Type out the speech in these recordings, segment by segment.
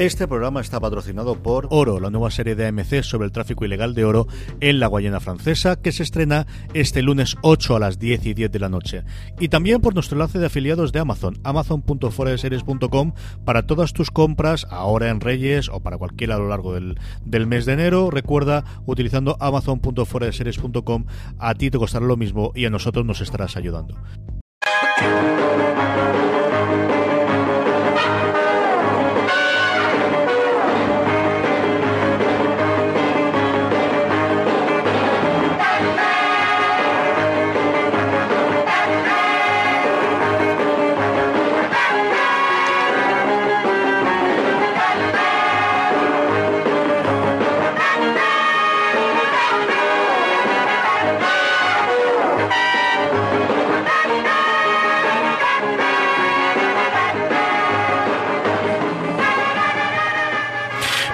Este programa está patrocinado por Oro, la nueva serie de AMC sobre el tráfico ilegal de oro en la Guayana Francesa, que se estrena este lunes 8 a las 10 y 10 de la noche. Y también por nuestro enlace de afiliados de Amazon, amazon.foradeseries.com, para todas tus compras, ahora en Reyes o para cualquiera a lo largo del, del mes de enero. Recuerda, utilizando amazon.foradeseries.com, a ti te costará lo mismo y a nosotros nos estarás ayudando.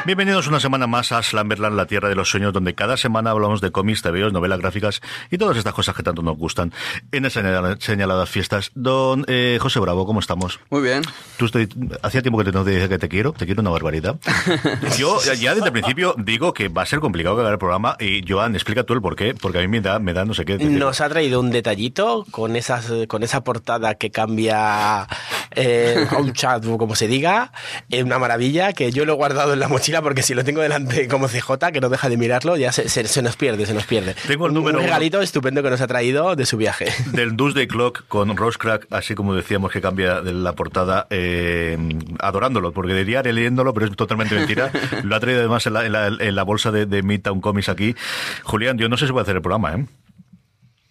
Bienvenidos una semana más a Slamberland, la tierra de los sueños, donde cada semana hablamos de cómics, TVOs, novelas gráficas y todas estas cosas que tanto nos gustan en esas señaladas fiestas. Don eh, José Bravo, ¿cómo estamos? Muy bien. Tú estoy, hacía tiempo que te no te dije que te quiero, te quiero una barbaridad. Yo ya desde el principio digo que va a ser complicado que haga el programa y Joan, explica tú el por qué, porque a mí me da, me da no sé qué. Nos ha traído un detallito con esas, con esa portada que cambia eh, a un chat o como se diga, es una maravilla que yo lo he guardado en la mochila porque si lo tengo delante como CJ, que no deja de mirarlo, ya se, se, se nos pierde, se nos pierde. Tengo el número un regalito uno estupendo que nos ha traído de su viaje. del Doomsday Clock con Rose Crack, así como decíamos que cambia de la portada, eh, adorándolo, porque diría leyéndolo, pero es totalmente mentira. Lo ha traído además en la, en la, en la bolsa de, de Midtown Comics aquí. Julián, yo no sé si voy a hacer el programa, ¿eh?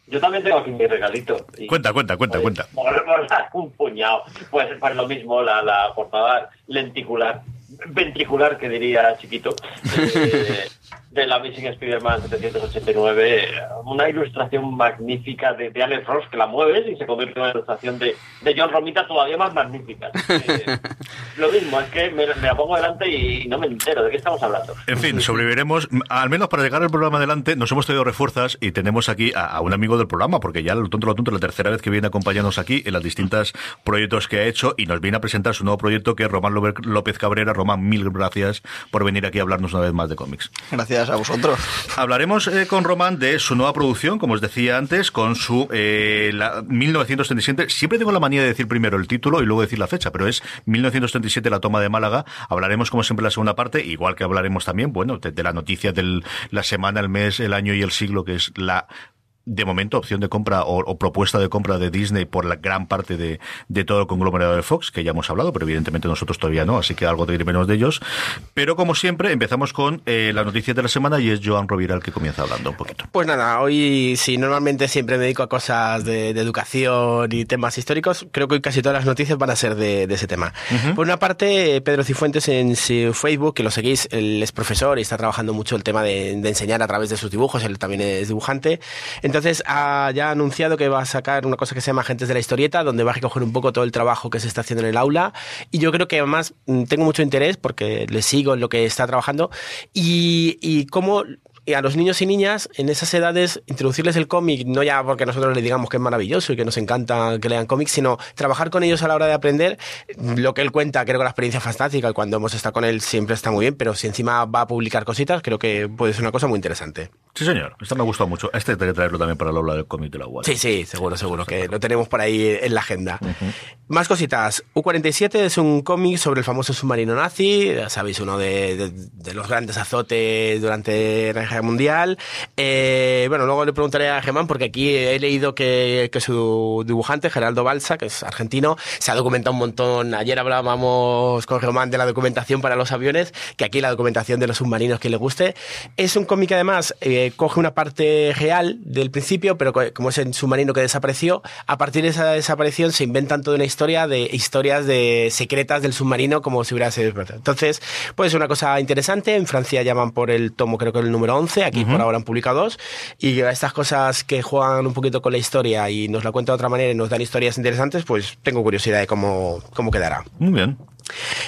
Yo también tengo aquí mi regalito. Y, Cuenta, cuenta, cuenta, pues, cuenta. un puñado. Pues, pues lo mismo, la, la portada lenticular, ventricular, que diría chiquito, eh, de la Amazing Spider-Man 789. Una ilustración magnífica de, de Alex Ross que la mueves y se convierte en una ilustración de, de John Romita todavía más magnífica. Eh, lo mismo, es que me, me la pongo delante y no me entero de qué estamos hablando. En fin, sobreviviremos. Al menos para llegar al programa adelante, nos hemos traído refuerzas y tenemos aquí a, a un amigo del programa, porque ya lo tonto, lo tonto, la tercera vez que viene a acompañarnos aquí en los distintos proyectos que ha hecho y nos viene a presentar su nuevo proyecto que es Román López Cabrera. Román, mil gracias por venir aquí a hablarnos una vez más de cómics. Gracias a vosotros. Hablaremos eh, con Román de su nueva producción, como os decía antes, con su eh, la, 1937. Siempre tengo la manía de decir primero el título y luego decir la fecha, pero es 1937, la toma de Málaga. Hablaremos, como siempre, la segunda parte, igual que hablaremos también, bueno, de, de la noticia de la semana, el mes, el año y el siglo, que es la de momento opción de compra o, o propuesta de compra de Disney por la gran parte de, de todo el conglomerado de Fox, que ya hemos hablado, pero evidentemente nosotros todavía no, así que algo te menos de ellos. Pero como siempre, empezamos con eh, la noticia de la semana y es Joan Rovira el que comienza hablando un poquito. Pues nada, hoy sí, normalmente siempre me dedico a cosas de, de educación y temas históricos, creo que hoy casi todas las noticias van a ser de, de ese tema. Por una parte, Pedro Cifuentes en su Facebook, que lo seguís, él es profesor y está trabajando mucho el tema de, de enseñar a través de sus dibujos, él también es dibujante. Entonces ha ya anunciado que va a sacar una cosa que se llama Agentes de la Historieta, donde va a recoger un poco todo el trabajo que se está haciendo en el aula. Y yo creo que además mm, tengo mucho interés porque le sigo en lo que está trabajando y, y cómo y a los niños y niñas en esas edades introducirles el cómic, no ya porque nosotros les digamos que es maravilloso y que nos encanta que lean cómics, sino trabajar con ellos a la hora de aprender. Lo que él cuenta, creo que la experiencia fantástica, y cuando hemos estado con él siempre está muy bien, pero si encima va a publicar cositas, creo que puede ser una cosa muy interesante. Sí, señor. Esto me ha gustado mucho. Este hay que traerlo también para el aula del cómic de la UAD. Sí, sí, seguro, seguro, que lo tenemos por ahí en la agenda. Más cositas. U-47 es un cómic sobre el famoso submarino nazi, ya sabéis, uno de, de- de los grandes azotes durante la Mundial. Eh, bueno, luego le preguntaré a Germán, porque aquí he leído que, que su dibujante, Geraldo Balsa, que es argentino, se ha documentado un montón. Ayer hablábamos con Germán de la documentación para los aviones, que aquí la documentación de los submarinos que le guste. Es un cómic además eh, coge una parte real del principio, pero como es el submarino que desapareció, a partir de esa desaparición se inventan toda una historia de historias de secretas del submarino como si hubiera sido. Entonces, pues es una cosa interesante. En Francia llaman por el tomo, creo que el número 11, aquí por ahora han publicado dos. Y estas cosas que juegan un poquito con la historia y nos la cuentan de otra manera y nos dan historias interesantes, pues tengo curiosidad de cómo, cómo quedará. Muy bien.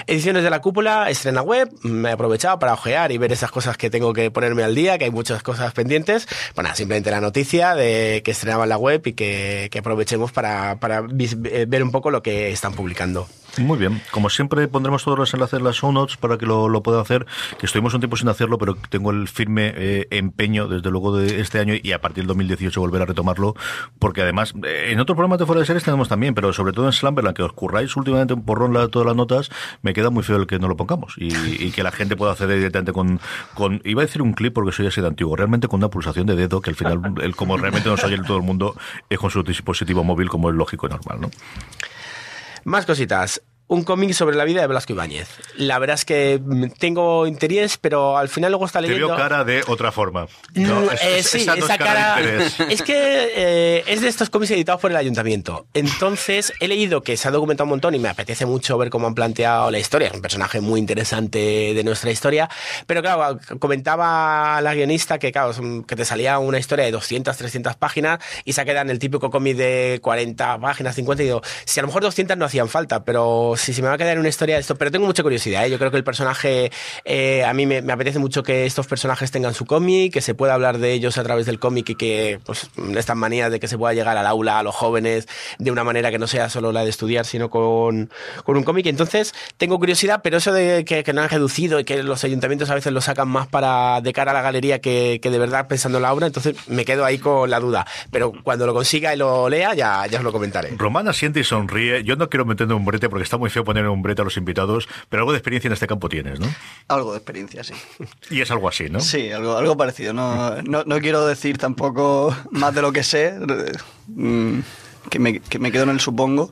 Ediciones de la cúpula, estrena web, me he aprovechado para ojear y ver esas cosas que tengo que ponerme al día, que hay muchas cosas pendientes. Bueno, simplemente la noticia de que estrenaba la web y que, que aprovechemos para, para eh, ver un poco lo que están publicando. Muy bien. Como siempre, pondremos todos los enlaces en las show notes para que lo, lo puedan hacer. Que estuvimos un tiempo sin hacerlo, pero tengo el firme eh, empeño, desde luego, de este año y a partir del 2018 volver a retomarlo. Porque además, eh, en otros programas de fuera de series tenemos también, pero sobre todo en Slumberland, que os curráis últimamente un porrón la, todas las notas, me queda muy feo el que no lo pongamos y, y que la gente pueda acceder directamente con, con, iba a decir un clip porque soy así de antiguo, realmente con una pulsación de dedo, que al final, el, como realmente nos oye todo el mundo, es con su dispositivo móvil, como es lógico y normal, ¿no? Más cositas un cómic sobre la vida de Blasco Ibáñez. La verdad es que tengo interés, pero al final luego está leyendo... Te veo cara de otra forma. No, mm, eh, sí, esa cara... Es que eh, es de estos cómics editados por el ayuntamiento. Entonces, he leído que se ha documentado un montón y me apetece mucho ver cómo han planteado la historia. Es un personaje muy interesante de nuestra historia. Pero claro, comentaba la guionista que, claro, que te salía una historia de 200, 300 páginas y se queda en el típico cómic de 40 páginas, 50 y digo, si a lo mejor 200 no hacían falta, pero si se me va a quedar una historia de esto, pero tengo mucha curiosidad. ¿eh? Yo creo que el personaje, eh, a mí me, apetece mucho que estos personajes tengan su cómic, que se pueda hablar de ellos a través del cómic y que, pues, estas manías de que se pueda llegar al aula, a los jóvenes, de una manera que no sea solo la de estudiar, sino con, con un cómic. Entonces, tengo curiosidad, pero eso de que, no han reducido y que los ayuntamientos a veces lo sacan más para de cara a la galería que, que de verdad pensando en la obra, entonces me quedo ahí con la duda. Pero cuando lo consiga y lo lea, ya, ya os lo comentaré. Romana siente y sonríe. Yo no quiero meterme un brete porque está muy feo poner un brete a los invitados, pero algo de experiencia en este campo tienes, ¿no? Algo de experiencia, sí. Y es algo así, ¿no? Sí, algo, algo parecido. No, no, no quiero decir tampoco más de lo que sé, mm, que me, que me quedo en el supongo,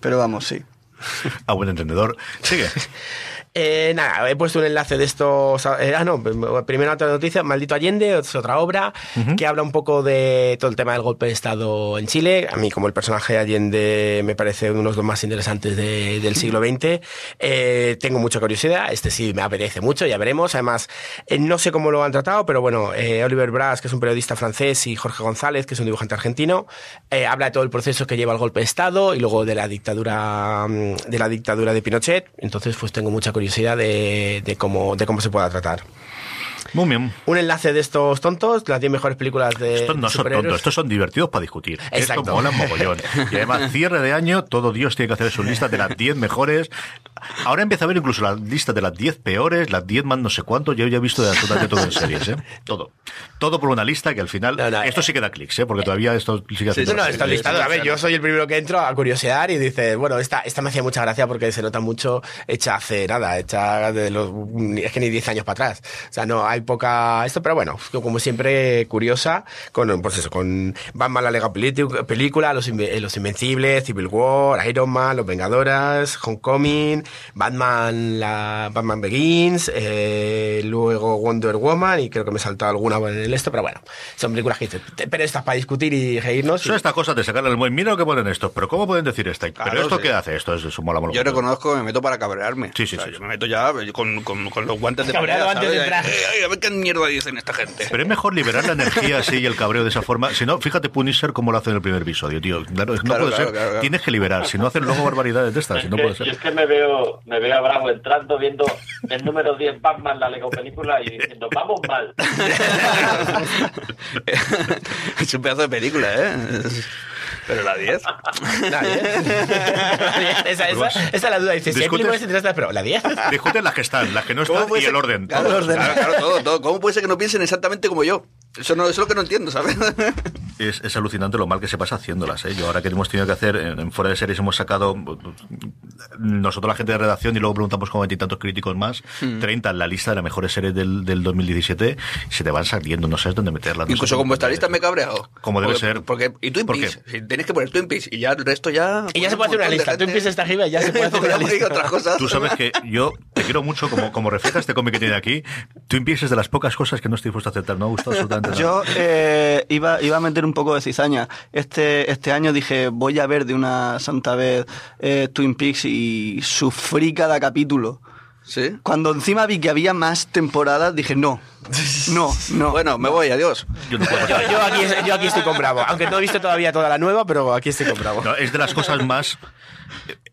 pero vamos, sí. A buen entendedor. Sigue. Eh, nada, he puesto un enlace de estos. Eh, ah, no, primera otra noticia: Maldito Allende, es otra obra que habla un poco de todo el tema del golpe de Estado en Chile. A mí, como el personaje Allende, me parece uno de los más interesantes del siglo XX. Eh, tengo mucha curiosidad. Este sí me apetece mucho, ya veremos. Además, no sé cómo lo han tratado, pero bueno, Oliver Brass, que es un periodista francés, y Jorge González, que es un dibujante argentino, habla de todo el proceso que lleva el golpe de Estado y luego de la dictadura mm, de la dictadura de Pinochet. Entonces, pues tengo mucha curiosidad curiosidad de, de, cómo, de cómo se pueda tratar. Muy bien. Un enlace de estos tontos, las 10 mejores películas de. Estos no son tontos, estos son divertidos para discutir. Exacto. Esto mola mogollón. Y además, cierre de año, todo Dios tiene que hacer su lista de las 10 mejores. Ahora empieza a ver incluso la lista de las 10 peores, las 10 más no sé cuánto. Yo ya he visto de absolutamente todo en series, ¿eh? Todo. Todo por una lista que al final. esto sí que da clics, ¿eh? Porque todavía esto sigue haciendo. Sí, no. A ver, yo soy el primero que entro a curiosear y dice, bueno, esta, esta me hacía mucha gracia porque se nota mucho hecha hace nada, hecha de los. Es que ni 10 años para atrás. O sea, no, hay poca. Esto pero bueno, como siempre, curiosa, con, pues eso, con Batman la Lega película, los, los Invencibles, Civil War, Iron Man, Los Vengadoras, Homecoming, Batman, la Batman Begins, eh, luego Wonder Woman, y creo que me he saltado alguna en el esto, pero bueno, son películas que pero estas para discutir y reírnos. Son estas cosas de sacarle el buen, mira lo que ponen esto, pero ¿cómo pueden decir esto? pero esto qué hace, esto es, mola, mola, Yo reconozco que me meto para cabrearme. Sí, sí, sí. Yo me meto ya con, con, con los guantes de Cabreado antes de entrar. a ver qué mierda dicen esta gente. Pero es mejor liberar la energía así y el cabreo de esa forma. Si no, fíjate Punisher como lo hace en el primer episodio, tío. Claro, no puede ser. Tienes que liberar. Si no hacen luego barbaridades de estas, si no puede ser. es que me veo, me veo a Bravo entrando, viendo el número 10 Batman, la Lego película, y diciendo, vamos mal. es un pedazo de película, ¿eh? Pero la 10. La 10. esa, esa, esa, es la duda. Dice, si hay películas interesantes, pero la 10. Discuten las que están, las que no están y el orden. Claro. Claro, claro, todo, todo. ¿Cómo puede ser que no piensen exactamente como yo? Eso, no, eso es lo que no entiendo, ¿sabes? es, es alucinante lo mal que se pasa haciéndolas. ¿eh? Yo ahora que hemos tenido que hacer, en, en fuera de series hemos sacado, nosotros la gente de redacción y luego preguntamos con veintitantos críticos más, 30 en la lista de las mejores series del, del 2017, y se te van saliendo, no sabes dónde meterlas. no Incluso con vuestra lista me he cabreado. Como debe Porque- ser. Porque, y Twin ¿Por Peaks. qué? Si Tenéis que poner Twin Peaks y ya el resto ya. Y ya se puede hacer una lista. Twin Peaks está arriba y ya se puede hacer una lista. otras cosas. Tú sabes que yo te quiero mucho, como, como refleja este cómic que tiene aquí. Twin Peaks es de las pocas cosas que no estoy dispuesto a aceptar. No me ha gustado absolutamente Yo eh, iba, iba a meter un poco de cizaña. Este, este año dije, voy a ver de una santa vez eh, Twin Peaks y sufrí cada capítulo. Sí. Cuando encima vi que había más temporadas, dije, no, no, no. Bueno, me voy, adiós. Yo no puedo Yo, aquí, yo aquí estoy con Bravo. Aunque no he visto todavía toda la nueva, pero aquí estoy con Bravo. No, es de las cosas más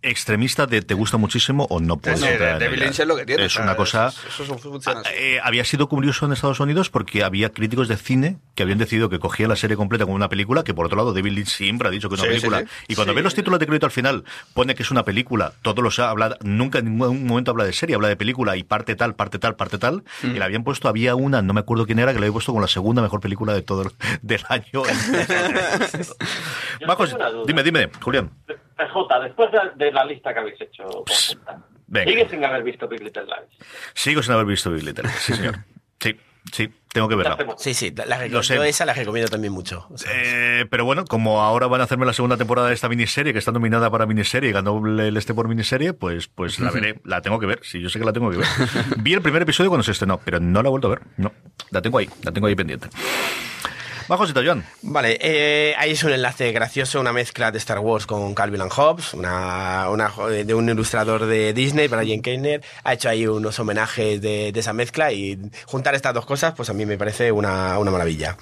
extremistas de te gusta muchísimo o no puedes Sí, es lo que tiene. Es una cosa... Eso, eso funciona Ah, eh, había sido curioso en Estados Unidos porque había críticos de cine que habían decidido que cogía la serie completa como una película, que por otro lado David Lynch siempre ha dicho que es una Sí, película. sí, sí. Y cuando ves los títulos de crédito al final, pone que es una película, todos los habla, nunca en ningún momento habla de serie, de película y parte tal, parte tal, parte tal. Mm. Y le habían puesto, había una, no me acuerdo quién era, que le había puesto como la segunda mejor película de todo el- del año. Dime, dime, Julián. PJ, después de, de la lista que habéis hecho venga. ¿sigues sin haber visto Big Little Lies? Sigo sin haber visto Big Little. Sí, señor. Sí, tengo que ¿Qué verla. Sí, sí, la, Lo sé. yo esa la recomiendo también mucho. O sea, Eh, pero bueno, como ahora van a hacerme la segunda temporada de esta miniserie, que está nominada para miniserie y ganó el este por miniserie, pues, pues la veré, la tengo que ver. Sí, yo sé que la tengo que ver. Vi el primer episodio cuando se estrenó, pero no la he vuelto a ver. No, la tengo ahí, la tengo ahí pendiente. Va. Vale, eh, ahí es un enlace gracioso, una mezcla de Star Wars con Calvin and Hobbes, una, una jo- de un ilustrador de Disney, Brian Keiner, ha hecho ahí unos homenajes de, de esa mezcla y juntar estas dos cosas, pues a mí me parece una, una maravilla.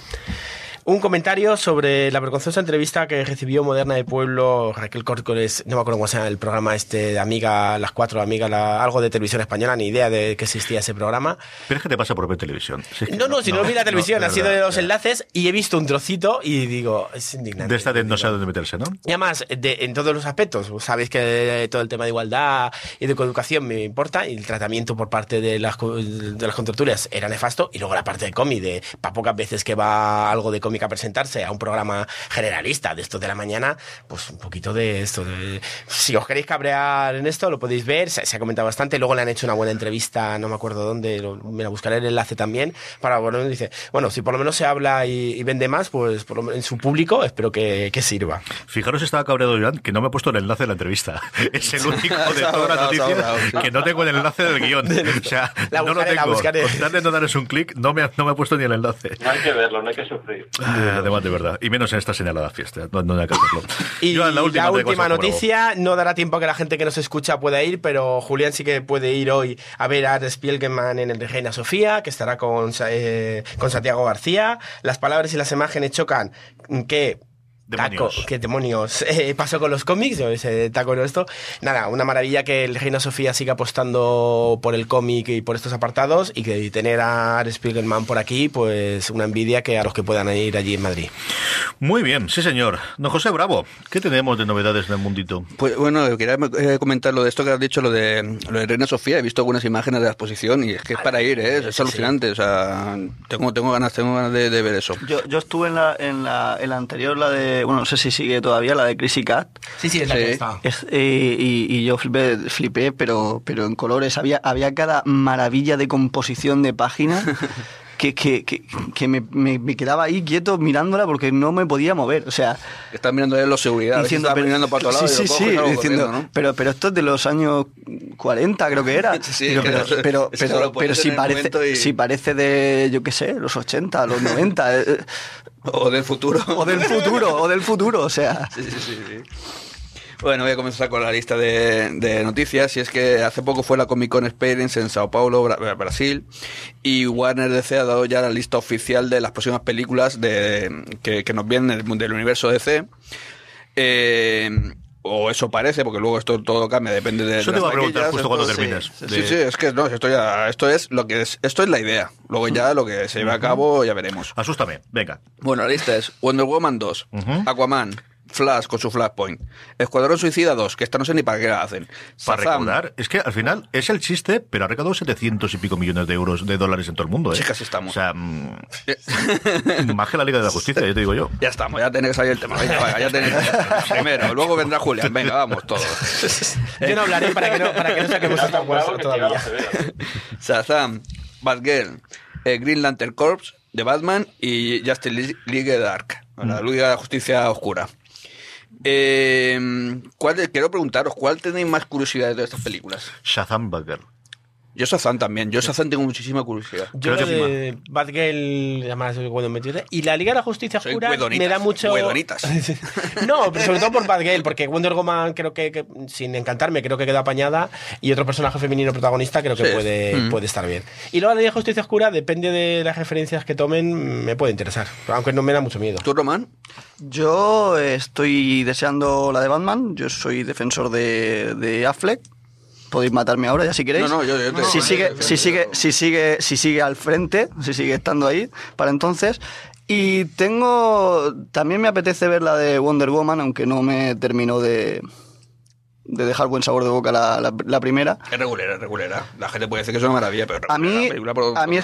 Un comentario sobre la vergonzosa entrevista que recibió Moderna de Pueblo Raquel Córcoles, no me acuerdo cómo se llama el programa este de Amiga, las cuatro Amigas, la- algo de televisión española, ni idea de que existía ese programa. Pero es que te pasa por ver televisión. Si es que No, no, si no, vi la televisión, de ha sido de los enlaces y he visto un trocito y digo, es indignante. De esta de no sé Digo, dónde meterse, ¿no? y además, de- en todos los aspectos, sabéis que todo el tema de igualdad y de coeducación me importa y el tratamiento por parte de las, de las contraturas era nefasto y luego la parte de cómic, de para pocas veces que va algo de cómic a presentarse a un programa generalista de estos de la mañana, pues un poquito de esto. de- si os queréis cabrear en esto, lo podéis ver, se, se ha comentado bastante, luego le han hecho una buena entrevista, no me acuerdo dónde, lo- me la buscaré el enlace también, para, bueno, dice, bueno, si por lo menos se habla y, y vende más, pues por lo menos en su público espero que, que sirva. Fijaros, estaba cabreado Joan, que no me ha puesto el enlace de la entrevista. Es el único de toda la noticia que no tengo el enlace del guion. O sea, La no lo buscaré, la tengo. buscaré. Con tal de no darles un clic, no me, ha, no me ha puesto ni el enlace. No hay que verlo, no hay que sufrir. Además, de verdad. Y menos en esta señalada fiesta. No, no hay que hacerlo. Y la última, noticia, no dará tiempo a que la gente que nos escucha pueda ir, pero Julián sí que puede ir hoy a ver a Art Spielman en el de Reina Sofía, que estará con, eh, con Santiago García. Las palabras y las imágenes chocan que... Demonios. Taco, qué demonios eh, pasó con los cómics, ese taco no esto. Nada, una maravilla que el Reina Sofía siga apostando por el cómic y por estos apartados y que tener a Art Spiegelman por aquí, pues una envidia que a los que puedan ir allí en Madrid. Muy bien, sí señor. Don José Bravo, ¿qué tenemos de novedades en el mundito? Pues bueno, quería eh, comentar lo de esto que has dicho, lo de, lo de Reina Sofía. He visto algunas imágenes de la exposición y es que es para ir, ¿eh? es, sí, alucinante. O sea, tengo, tengo ganas, tengo ganas de, de ver eso. Yo, yo estuve en la, en, la, en la anterior, la de, bueno, no sé si sigue todavía, la de Chrissy Cat. Sí, sí, es la Sí. que está. Es- eh, y, y yo flipé, flipé, pero, pero en colores. Había, había cada maravilla de composición de página que, que, que, que me, me- me quedaba ahí quieto mirándola porque no me podía mover. O sea, Estás mirando ahí los seguridad, diciendo, pero- mirando para otro lado sí, y sí, sí, diciendo, ¿no? pero, pero esto es de los años 40, creo que era. Sí, pero, pero, pero, pones pero si, parece, y- si parece de, yo qué sé, los 80, los 90. eh, O del futuro. o del futuro, o del futuro, o sea. Sí, sí, sí, sí. Bueno, voy a comenzar con la lista de, de noticias. Y es que hace poco fue la Comic Con Experience en Sao Paulo, Bra- Brasil. Y Warner DC ha dado ya la lista oficial de las próximas películas de, que, que nos vienen del, del universo DC. Eh, o eso parece, porque luego esto todo cambia, depende de. De te iba a preguntar justo esto- cuando termines. Sí, De- sí, es que no, esto ya, esto es lo que es, esto es la idea. Luego ya lo que se lleve a cabo ya veremos. Asústame, venga. Bueno, la lista es Wonder Woman 2, Ujú. Aquaman, Flash con su Flashpoint. Escuadrón Suicida 2, que esta no sé ni para qué la hacen. Para Shazam. recaudar, es que al final es el chiste, pero ha recaudado 700 y pico millones de euros de dólares en todo el mundo. ¿eh? Sí, casi estamos. O sea, mm, más que la Liga de la Justicia, ya te digo yo. Ya estamos, ya tenéis ahí el tema. Venga, venga, ya tenéis. Primero, luego vendrá Julián. Venga, vamos todos. Yo no hablaré para que no, para que no saquemos otra cosa que todavía. Shazam, Batgirl, eh, Green Lantern Corps de Batman y Justice League Dark, la Liga de la Justicia Oscura. Eh, ¿cuál quiero preguntaros, ¿cuál tenéis más curiosidad de estas películas? Shazam Batgirl. Yo Shazam también, yo Shazam tengo muchísima curiosidad. Yo Creo lo que de Batgirl, además bueno metido. Y la Liga de la Justicia Soy Oscura me da mucho. no, pero sobre todo por Batgirl, porque Wonder Woman creo que, que, sin encantarme, creo que queda apañada. Y otro personaje femenino protagonista creo que Sí. puede, Mm. puede estar bien. Y luego la Liga de Justicia Oscura, depende de las referencias que tomen, me puede interesar. Aunque no me da mucho miedo. ¿Tú, Román? Yo estoy deseando la de Batman. Yo soy defensor de, de Affleck. Podéis matarme ahora ya si queréis. No, no, yo- yo te- si sigue, si sigue, si sigue, si sigue al frente, si sigue estando ahí para entonces. Y tengo, también me apetece ver la de Wonder Woman, aunque no me terminó de, de dejar buen sabor de boca la, la- la primera. Es regulera, es regulera. La gente puede decir que es una maravilla, pero A mí, la película por- a mí es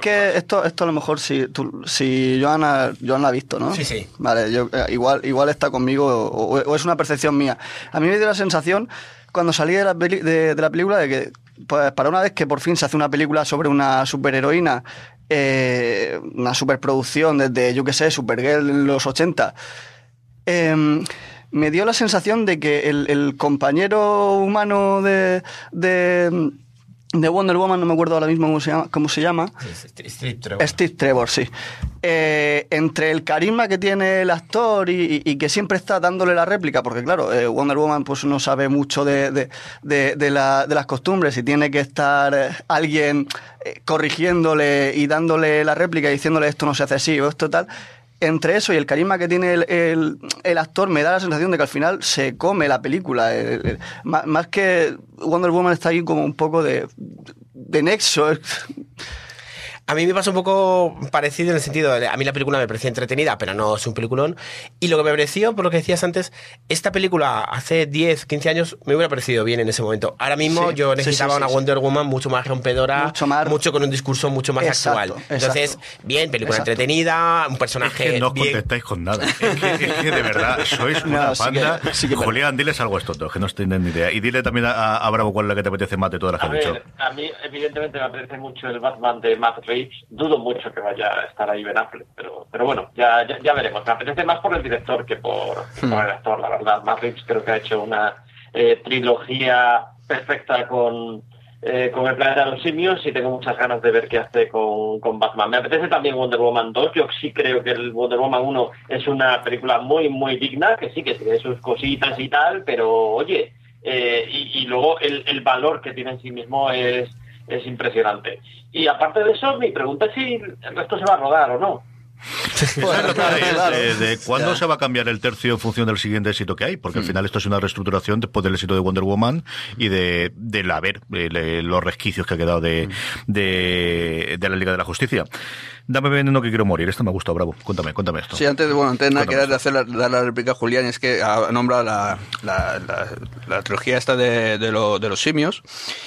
Que esto, esto a lo mejor si, tú, si Joana, Joana la ha visto, ¿no? Sí, sí. Vale, yo, eh, igual, igual está conmigo o, o es una percepción mía. A mí me dio la sensación cuando salí de la, peli- de, de la película de que, pues para una vez que por fin se hace una película sobre una superheroína, eh, una superproducción desde, yo qué sé, Supergirl en los 80, eh, me dio la sensación de que el, el compañero humano de, de, de Wonder Woman, no me acuerdo ahora mismo cómo se llama, cómo se llama Steve Trevor, sí. Eh, entre el carisma que tiene el actor y, y- y que siempre está dándole la réplica, porque claro, eh, Wonder Woman pues no sabe mucho de, de- de- de la- de las costumbres y tiene que estar eh, alguien eh, corrigiéndole y dándole la réplica y diciéndole esto no se hace así o esto tal. Entre eso y el carisma que tiene el, el- actor, me da la sensación de que al final se come la película. El- el- más, más que Wonder Woman está ahí como un poco de, de nexo. A mí me pasa un poco parecido en el sentido de, a mí la película me parecía entretenida, pero no es un peliculón. Y lo que me pareció, por lo que decías antes, esta película hace 10, 15 años me hubiera parecido bien en ese momento. Ahora mismo Sí, yo necesitaba sí, una sí, sí. Wonder Woman mucho más rompedora, Mucho más- con un discurso mucho más Exacto, actual. Entonces, exacto. bien, película Exacto. entretenida, un Es personaje que no os bien- contestáis con nada. Es que, es que de verdad sois No, una que- que- Julián, diles algo a estos dos, que no tienen ni idea. Y dile también a, a Bravo cuál es la que te apetece más de todas las que has dicho. a mí evidentemente me apetece mucho el Batman de Matt Reeves. Dudo mucho que vaya a estar ahí Ben Affleck, pero, pero bueno, ya, ya, ya veremos. Me apetece más por el director que por, que por el actor, la verdad. Matt Reeves creo que ha hecho una eh, trilogía perfecta con, eh, con el planeta de los simios y tengo muchas ganas de ver qué hace con, con Batman. Me apetece también Wonder Woman 2. Yo sí creo que el Wonder Woman 1 es una película muy, muy digna, que sí que tiene sus cositas y tal, pero oye, eh, y, y luego el, el valor que tiene en sí mismo es, es impresionante. Y aparte de eso, mi pregunta es si el resto se va a rodar o no. La Claro, claro. de, de cuándo Ya. se va a cambiar el tercio en función del siguiente éxito que hay, porque al final esto es una reestructuración después del éxito de Wonder Woman y de del haber eh, le- los resquicios que ha quedado de, de, de la Liga de la Justicia. Dame veneno que quiero morir. Esto me ha gustado, bravo. Cuéntame, cuéntame esto. Sí, antes de, bueno, antes de nada, quería hacer la, dar la réplica a Julián, es que ha nombrado la, la, la, la trilogía esta de, de, lo- de los simios,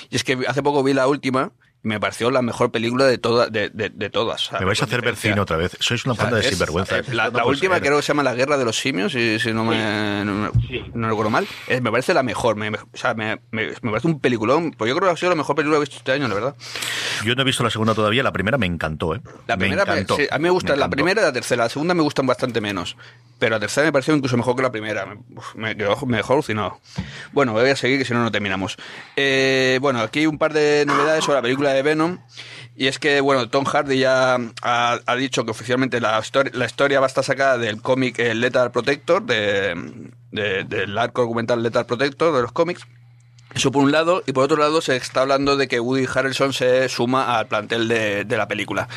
y es que hace poco vi la última, me pareció la mejor película de, toda, de, de, de todas. Me vais a hacer ver cine otra vez. Sois una banda de sinvergüenza. eh, La, No la última creo que se llama La Guerra de los Simios, si, si no, me, no, Sí. no recuerdo mal. Me parece la mejor. Me, me- o sea, me, me- me parece un peliculón. Pues yo creo que ha sido la mejor película que he visto este año, la verdad. Yo no he visto la segunda todavía. La primera me encantó, ¿eh? La primera, me me- encantó. sí, a mí me gusta la primera y la tercera. La segunda me gustan bastante menos. Pero la tercera me pareció incluso mejor que la primera. Me, quedó me dejó alucinado. Bueno, voy a seguir que si no, no terminamos. Eh, bueno, aquí hay un par de novedades sobre la película de Venom. Y es que, bueno, Tom Hardy ya ha, dicho que oficialmente la, histori- la historia va a estar sacada del cómic eh, Lethal Protector, de, de- del arco argumental Lethal Protector de los cómics. Eso por un lado, y por otro lado se está hablando de que Woody Harrelson se suma al plantel de la película.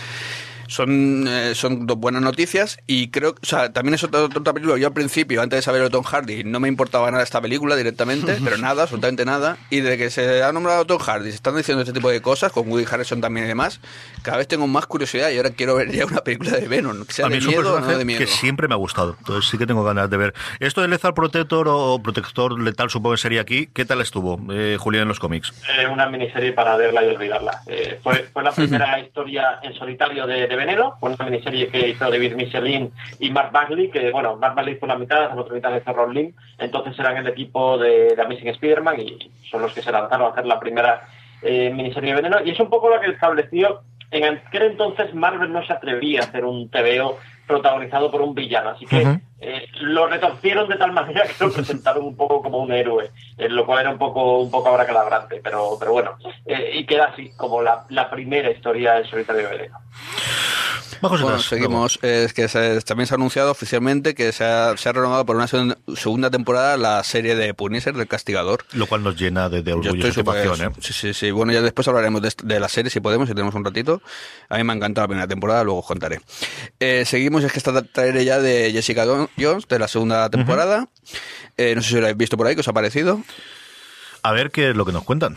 Son, eh, son dos buenas noticias y creo, o sea, también es otra, otra película. Yo al principio, antes de saber de Tom Hardy, no me importaba nada esta película directamente, pero nada, absolutamente nada. Y desde que se ha nombrado Tom Hardy, se están diciendo este tipo de cosas, con Woody Harrelson también y demás, cada vez tengo más curiosidad y ahora quiero ver ya una película de Venom, que sea a mí de es un miedo no de miedo. que siempre me ha gustado. Entonces sí que tengo ganas de ver. Esto de Lethal Protector o Protector Letal, supongo que sería aquí. ¿Qué tal estuvo, eh, Julián, en los cómics? Eh, una miniserie para verla y olvidarla. Eh, fue, fue la primera historia en solitario de, de Veneno, fue una miniserie que hizo David Michelin y Mark Bagley, que bueno, Mark Bagley fue la mitad, la otra mitad hizo Ron Lim, entonces eran el equipo de, de Amazing Spider-Man y son los que se lanzaron a hacer la primera eh, miniserie de Veneno, y es un poco lo que estableció, en aquel entonces Marvel no se atrevía a hacer un TVO protagonizado por un villano, así que eh, lo retorcieron de tal manera que lo presentaron un poco como un héroe, eh, lo cual era un poco un poco abracadabrante, pero pero bueno, eh, y queda así como la, la primera historia en solitario de Veneno. Bajo Bueno, seguimos. Es que se- también se ha anunciado oficialmente que se ha, se ha renovado por una segunda, segunda temporada la serie de Punisher del Castigador. Lo cual nos llena de, de orgullo y satisfacción, ¿eh? Sí, sí, sí. Bueno, ya después hablaremos de, la serie si podemos, si tenemos un ratito. A mí me ha encantado la primera temporada, luego os contaré. Eh, seguimos, es que está trailer ya de Jessica Jones, de la segunda temporada. Eh, no sé si lo habéis visto por ahí, ¿qué os ha parecido? A ver qué es lo que nos cuentan.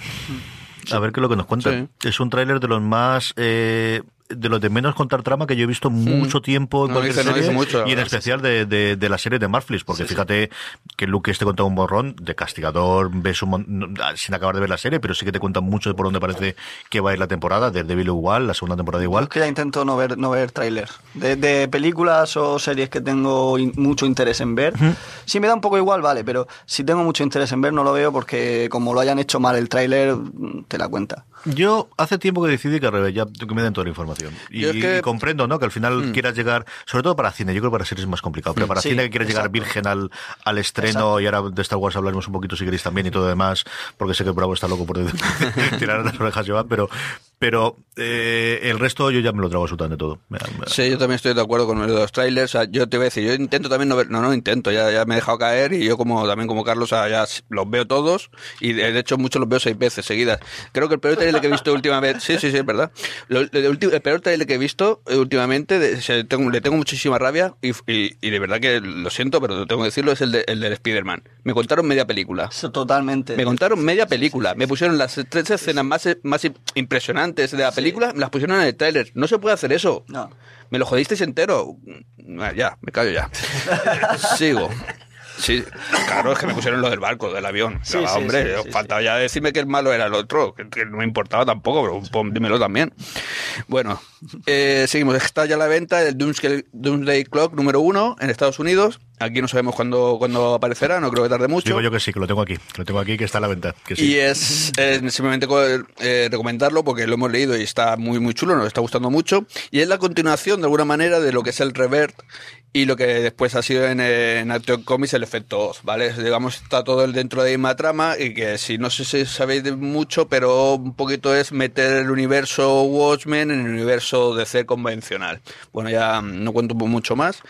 A ver qué es lo que nos cuentan. Es un tráiler de los más... eh, de los de menos contar trama que yo he visto mucho tiempo en No cualquier no serie, mucho, y en especial de, de, de la serie de Marflis, porque fíjate que Luke este cuenta un borrón de castigador, ves un no, sin acabar de ver la serie, pero sí que te cuentan mucho de por dónde parece que va a ir la temporada, de Devil igual, la segunda temporada igual. es que ya intento no ver, no ver trailers. De, de películas o series que tengo in- mucho interés en ver. Si me da un poco igual, vale, pero si tengo mucho interés en ver no lo veo porque como lo hayan hecho mal el tráiler, mm, te la cuenta. Yo hace tiempo que decidí que al revés, ya que me den toda la información. Y, Yo es que- y comprendo, ¿no? Que al final quieras llegar, sobre todo para cine, yo creo que para series es más complicado, pero para Sí, cine que quieres llegar virgen al, al estreno y ahora de Star Wars hablaremos un poquito si queréis también y todo lo demás, porque sé que Bravo está loco por tirar las orejas pero, pero eh, el resto yo ya me lo trago absolutamente todo. Sí, yo también estoy de acuerdo con los trailers. O sea, yo te voy a decir, yo intento también no ver, no, no intento, ya, ya me he dejado caer y yo como también como Carlos, o sea, ya los veo todos y de hecho muchos los veo seis veces seguidas. Creo que el peor trailer que he visto últimamente, sí, sí, sí, es verdad. Lo- el, el peor trailer que he visto eh, últimamente, de- o sea, tengo- le tengo muchísima rabia y, y- y de verdad que lo siento, pero tengo que decirlo, es el, de, el del Spider-Man. Me contaron media película. Totalmente. Me contaron media película. Me pusieron las tres escenas más, más impresionantes de la película, me las pusieron en el tráiler. No se puede hacer eso. No. Me lo jodisteis entero. Ah, Ya, me callo ya. Sigo. Sí, claro, es que me pusieron lo del barco, del avión. Sí, Ah, sí, hombre, sí, os sí, faltaba ya decirme que el malo era el otro, que, que no me importaba tampoco, pero pon, dímelo también. Bueno, eh, seguimos. Está ya a la venta el Doomsday, Doomsday Clock número uno en Estados Unidos. Aquí no sabemos cuándo, cuándo aparecerá, no creo que tarde mucho. Digo yo que sí, que lo tengo aquí, que lo tengo aquí, que está a la venta. Que sí. Y es eh, simplemente eh, recomendarlo porque lo hemos leído y está muy muy chulo, nos está gustando mucho. Y es la continuación de alguna manera de lo que es el Revert y lo que después ha sido en, eh, en Action Comics el efecto Oz, ¿vale? Digamos, está todo dentro de la misma trama y que si no sé si sabéis mucho, pero un poquito es meter el universo Watchmen en el universo DC convencional. Bueno, ya no cuento mucho más.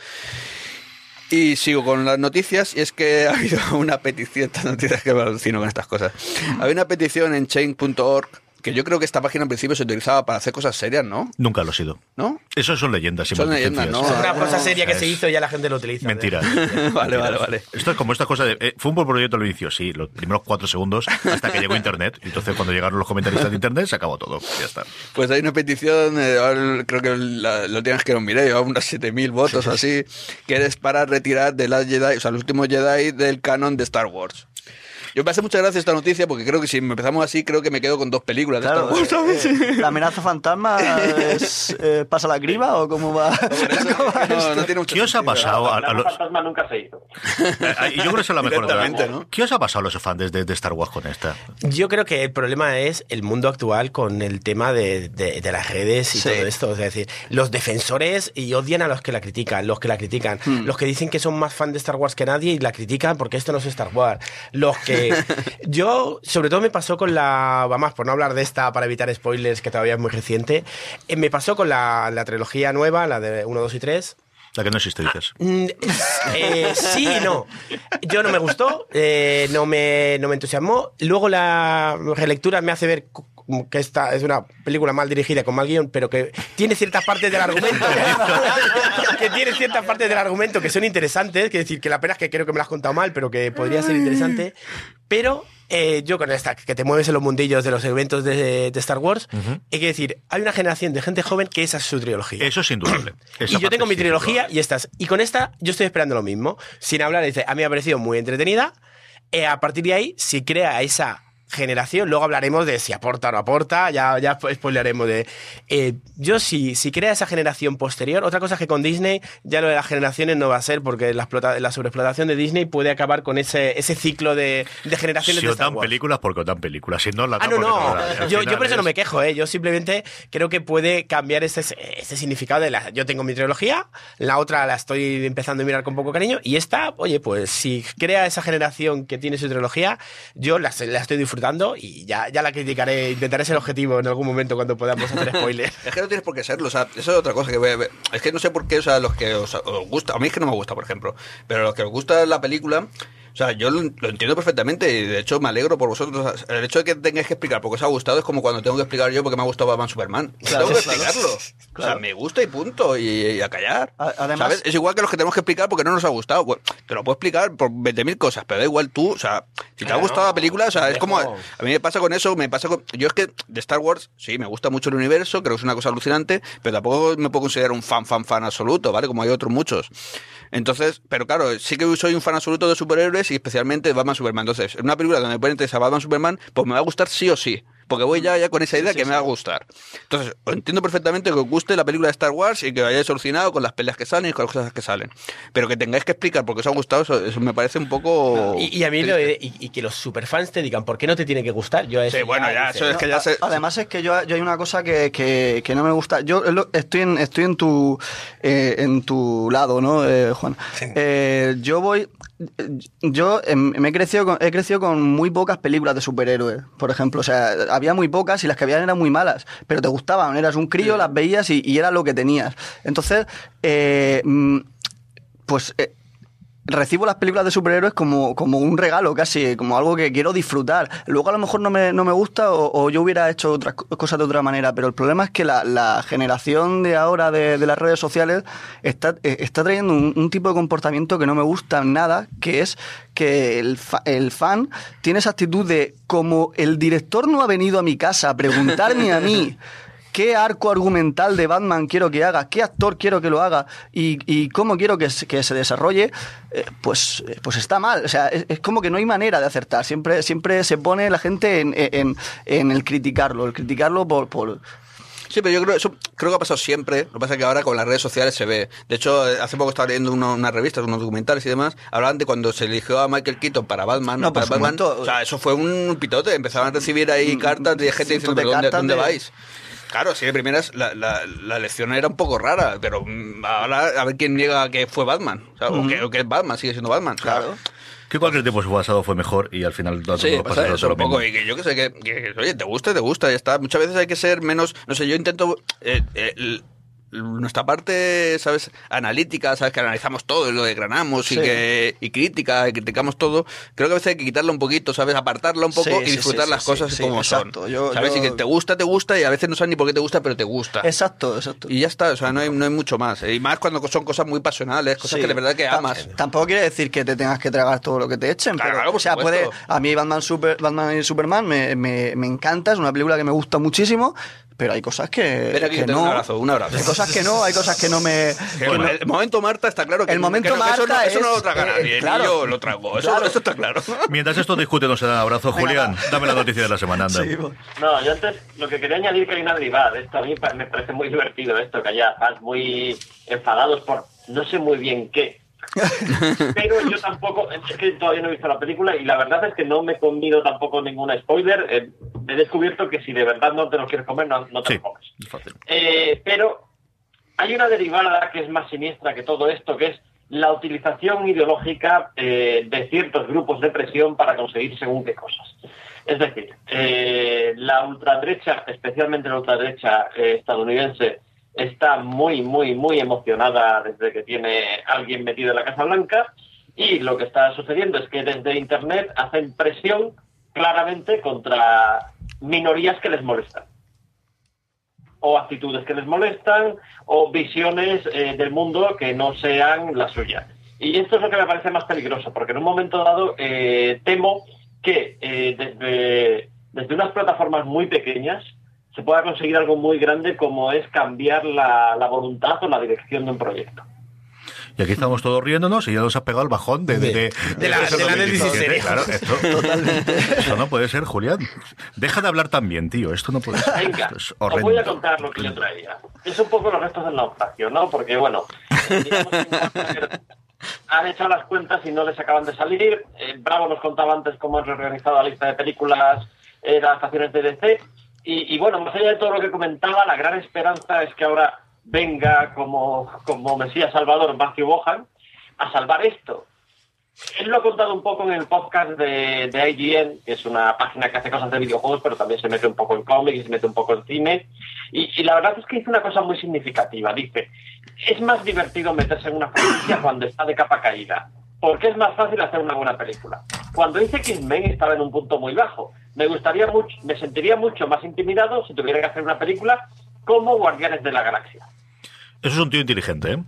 Y sigo con las noticias, y es que ha habido una petición, estas noticias que me alucino con estas cosas. Había una petición en chain.org, que yo creo que esta página al principio se utilizaba para hacer cosas serias, ¿no? Nunca lo he sido. ¿No? Eso son leyendas. Son leyendas. ¿no? Es una cosa seria que Es se hizo y ya la gente lo utiliza. Mentira. vale, vale, vale. Esto es como esta cosa de. eh, fue un buen proyecto al inicio, sí, los primeros cuatro segundos, hasta que llegó Internet. Entonces, cuando llegaron los comentaristas de Internet, se acabó todo. Ya está. Pues hay una petición, eh, creo que la, lo tienes que lo miré, lleva unos 7.000 votos o así, que es para retirar de las Jedi, o sea, los últimos Jedi del canon de Star Wars. Yo me hace mucha gracia esta noticia porque creo que si empezamos así, creo que me quedo con dos películas de Claro, Star Wars. eh, eh, ¿La amenaza fantasma es, eh, pasa la criba o cómo va? Eso, ¿Cómo va no, no tiene mucho ¿Qué os ha pasado a, La a los... fantasma nunca se hizo. Eh, Yo creo que eso es la mejor de ¿no? ¿Qué os ha pasado a los fans de, de Star Wars con esta? Yo creo que el problema es el mundo actual con el tema de, de- de las redes y Sí. todo esto. Es decir, los defensores y odian a los que la critican, los que la critican, Hmm. los que dicen que son más fan de Star Wars que nadie y la critican porque esto no es Star Wars. Los que. Yo, sobre todo, me pasó con la. Vamos, por no hablar de esta para evitar spoilers, que todavía es muy reciente. eh, me pasó con la, la trilogía nueva, la de 1, 2 y 3. La que no existe, dices. Mm, eh, sí y no. Yo no me gustó, eh, no, me, no me entusiasmó. Luego la relectura me hace ver que esta es una película mal dirigida, con mal guion, pero que tiene ciertas partes del argumento. que tiene ciertas partes del argumento que son interesantes. Que decir, que la pena es que creo que me las has contado mal, pero que podría ser interesante. Pero eh, yo con esta, que te mueves en los mundillos de los eventos de, de Star Wars, hay que decir, hay una generación de gente joven que esa es su trilogía. Eso es indudable. Esa Y yo tengo mi trilogía y estas. Y con esta yo estoy esperando lo mismo. Sin hablar, dice, a mí me ha parecido muy entretenida. Eh, a partir de ahí, si crea esa generación, luego hablaremos de si aporta o no aporta, ya, ya spoileremos de... eh, yo si, si crea esa generación posterior, otra cosa es que con Disney ya lo de las generaciones no va a ser porque la, explota- la sobreexplotación de Disney puede acabar con ese, ese ciclo de, de generaciones Si de Star Wars. películas, porque os dan películas. Si no, la Ah, no, no. Yo, yo por eso no me quejo, ¿eh? Yo simplemente creo que puede cambiar ese, ese significado de la. Yo tengo mi trilogía, la otra la estoy empezando a mirar con poco cariño, y esta, oye, pues si crea esa generación que tiene su trilogía, yo la, la estoy disfrutando y ya, ya la criticaré, intentaré ser objetivo en algún momento cuando podamos hacer spoilers. Es que no tienes por qué serlo, o sea, eso es otra cosa que voy a ver. Es que no sé por qué, o sea, los que os, os gusta, a mí es que no me gusta, por ejemplo, pero los que os gusta la película, sea, yo lo, lo entiendo perfectamente y de hecho me alegro por vosotros. El hecho de que tengáis que explicar por qué os ha gustado es como cuando tengo que explicar yo por qué me ha gustado Batman Superman. Claro, tengo que claro. explicarlo. O sea, Claro. me gusta y punto, y, y a callar. Además- ¿Sabes? Es igual que los que tenemos que explicar porque no nos ha gustado. Bueno, te lo puedo explicar por 20.000 cosas, pero da igual tú, o sea, si te ha gustado la película, o sea, es como... A mí me pasa con eso, me pasa con... Yo es que de Star Wars, sí, me gusta mucho el universo, creo que es una cosa alucinante, pero tampoco me puedo considerar un fan, fan, fan absoluto, ¿vale? Como hay otros muchos. Entonces, pero claro, sí que soy un fan absoluto de superhéroes y especialmente Batman Superman. Entonces, en una película donde me puede interesar Batman Superman, pues me va a gustar sí o sí. Porque voy ya, ya con esa idea que me va a gustar. Entonces, os entiendo perfectamente que os guste la película de Star Wars y que hayáis solucionado con las peleas que salen y con las cosas que salen. Pero que tengáis que explicar por qué os ha gustado, eso, eso me parece un poco... Y, y a mí, lo de- y, y que los superfans te digan, ¿por qué no te tiene que gustar? Yo a Sí, bueno, ya, dice, eso es ¿no? que ya se... Además es que yo, yo hay una cosa que, que, que no me gusta. Yo es lo- estoy en, estoy en tu eh, en tu lado, ¿no, eh, Juan? Eh, yo voy yo em, me he crecido con, he crecido con muy pocas películas de superhéroes, por ejemplo. O sea, había muy pocas y las que habían eran muy malas, pero te gustaban. Eras un crío, las veías y, y era lo que tenías. Entonces, eh, mm, pues eh, recibo las películas de superhéroes como, como un regalo casi, como algo que quiero disfrutar. Luego a lo mejor no me, no me gusta o, yo hubiera hecho otras co- cosas de otra manera, pero el problema es que la, la generación de ahora de, las redes sociales está, eh, está trayendo un, un tipo de comportamiento que no me gusta nada, que es que el, fa- el fan tiene esa actitud de como el director no ha venido a mi casa a preguntarme a mí qué arco argumental de Batman quiero que haga, qué actor quiero que lo haga y, y cómo quiero que se, que se desarrolle, eh, pues, eh, pues está mal. O sea, es, es como que no hay manera de acertar. Siempre, siempre se pone la gente en, en- en el criticarlo, el criticarlo por... por Sí, pero yo creo eso creo que ha pasado siempre. Lo que pasa es que ahora con las redes sociales se ve. De hecho, eh, hace poco estaba leyendo unas revistas, unos documentales y demás. Hablaban de cuando se eligió a Michael Keaton para Batman. No, para Batman. O sea, eso fue un pitote. Empezaban a recibir ahí cartas de gente diciendo, de ¿pero dónde, cartas dónde de- vais? Claro, sí, de primeras la, la, la elección era un poco rara, pero ahora a ver quién niega que fue Batman. O, sea, o que, o que es Batman, sigue siendo Batman. O sea, Claro. Que cualquier tiempo pasado fue mejor y al final todo Sí, pasa eso lo poco. mismo. Y que yo que sé, que, que, oye, te gusta, te gusta, ya está. Muchas veces hay que ser menos. No sé, yo intento. eh, eh, nuestra parte, ¿sabes? Analítica, ¿sabes? Que analizamos todo y lo desgranamos y, Sí. que, y crítica, y criticamos todo. Creo que a veces hay que quitarla un poquito, ¿sabes? Apartarla un poco Sí, y disfrutar sí, las cosas como exacto. son. Yo- ¿Sabes? yo- Y que te gusta, te gusta y a veces no sabes ni por qué te gusta, pero te gusta. Exacto, exacto. Y ya está, o sea, no hay, no hay mucho más. Y más cuando son cosas muy pasionales, cosas que de verdad que amas. Tampoco quiere decir que te tengas que tragar todo lo que te echen. Claro, pero, claro, o sea, puede, a mí Batman, Super, Batman y Superman me, me, me encanta, es una película que me gusta muchísimo, pero hay cosas que, Ven aquí, que que te doy no. un abrazo, un abrazo. Hay cosas que no, hay cosas que no me... que Bueno, no- el momento Marta está claro que El momento que no- que eso, no, Marta eso no es- lo traga eh, nadie, ni claro. yo lo trago, eso, Claro. eso está claro. Mientras esto discute, nos dan abrazo. Venga, Julián, va. dame la noticia de la semana, anda. Sí, pues. No, yo antes lo que quería añadir que hay una derivada de esto. A mí pa- me parece muy divertido esto, que haya fans muy enfadados por no sé muy bien qué. Pero yo tampoco, es que todavía no he visto la película y la verdad es que no me he comido tampoco ningún spoiler. Eh, he descubierto que si de verdad no te lo quieres comer, no, no te Sí, lo comes. Eh, pero hay una derivada que es más siniestra que todo esto, que es la utilización ideológica eh, de ciertos grupos de presión para conseguir según qué cosas. Es decir, la ultraderecha, especialmente la ultraderecha estadounidense, está muy, muy, muy emocionada desde que tiene alguien metido en la Casa Blanca y lo que está sucediendo es que desde Internet hacen presión claramente contra minorías que les molestan o actitudes que les molestan o visiones eh, del mundo que no sean la suya. Y esto es lo que me parece más peligroso, porque en un momento dado eh, temo que eh, desde, desde unas plataformas muy pequeñas se pueda conseguir algo muy grande como es cambiar la, la voluntad o la dirección de un proyecto. Y aquí estamos todos riéndonos y ya nos ha pegado el bajón de, de, de, de la- eso de la 2017. Netflix. Claro, esto, esto no puede ser, Julián. Deja de hablar tan bien, tío. Esto no puede ser. Venga, es os voy a contar lo que yo traía. Es un poco los restos del naufragio, ¿no? Porque, bueno, han hecho las cuentas y no les acaban de salir. Eh, Bravo nos contaba antes cómo han reorganizado la lista de películas, eh, las estaciones de DC. Y, y, bueno, más allá de todo lo que comentaba, la gran esperanza es que ahora venga como, como Mesías Salvador Matthew Bohan a salvar esto. Él lo ha contado un poco en el podcast de, de IGN, que es una página que hace cosas de videojuegos, pero también se mete un poco en cómics y se mete un poco en cine. Y, y la verdad es que hizo una cosa muy significativa. Dice, es más divertido meterse en una franquicia cuando está de capa caída, porque es más fácil hacer una buena película. Cuando hice X-Men estaba en un punto muy bajo. Me gustaría mucho, me sentiría mucho más intimidado si tuviera que hacer una película como Guardianes de la Galaxia. Eso es un tío inteligente, ¿eh?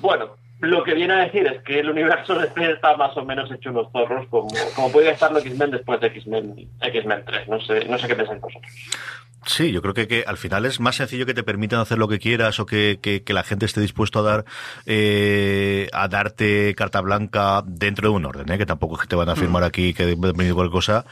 Bueno, lo que viene a decir es que el universo de DC está más o menos hecho unos zorros, como, como podría estarlo X-Men después de X-Men X-Men 3. No sé, no sé qué pensáis vosotros. Sí, yo creo que, que al final es más sencillo que te permitan hacer lo que quieras o que, que, que la gente esté dispuesto a dar eh, a darte carta blanca dentro de un orden, ¿eh? que tampoco es que te van a firmar aquí que de cualquier cosa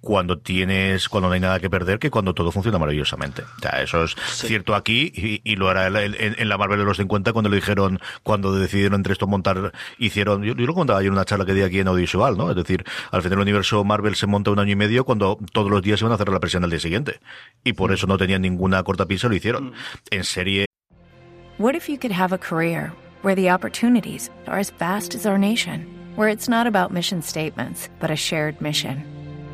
cuando tienes, cuando no hay nada que perder, que cuando todo funciona maravillosamente. O sea, eso es cierto aquí y, y lo era en, en- en la Marvel de los 50 cuando le dijeron, cuando decidieron entre esto montar, hicieron, yo, yo lo contaba ayer en una charla que di aquí en audiovisual, ¿no? Es decir, al final el universo Marvel se monta un año y medio cuando todos los días se van a hacer la presión al día siguiente. Y por eso no tenían ninguna cortapisa, lo hicieron. En serie What if you could have a career where the opportunities are as vast as our nation, where it's not about mission statements, but a shared mission?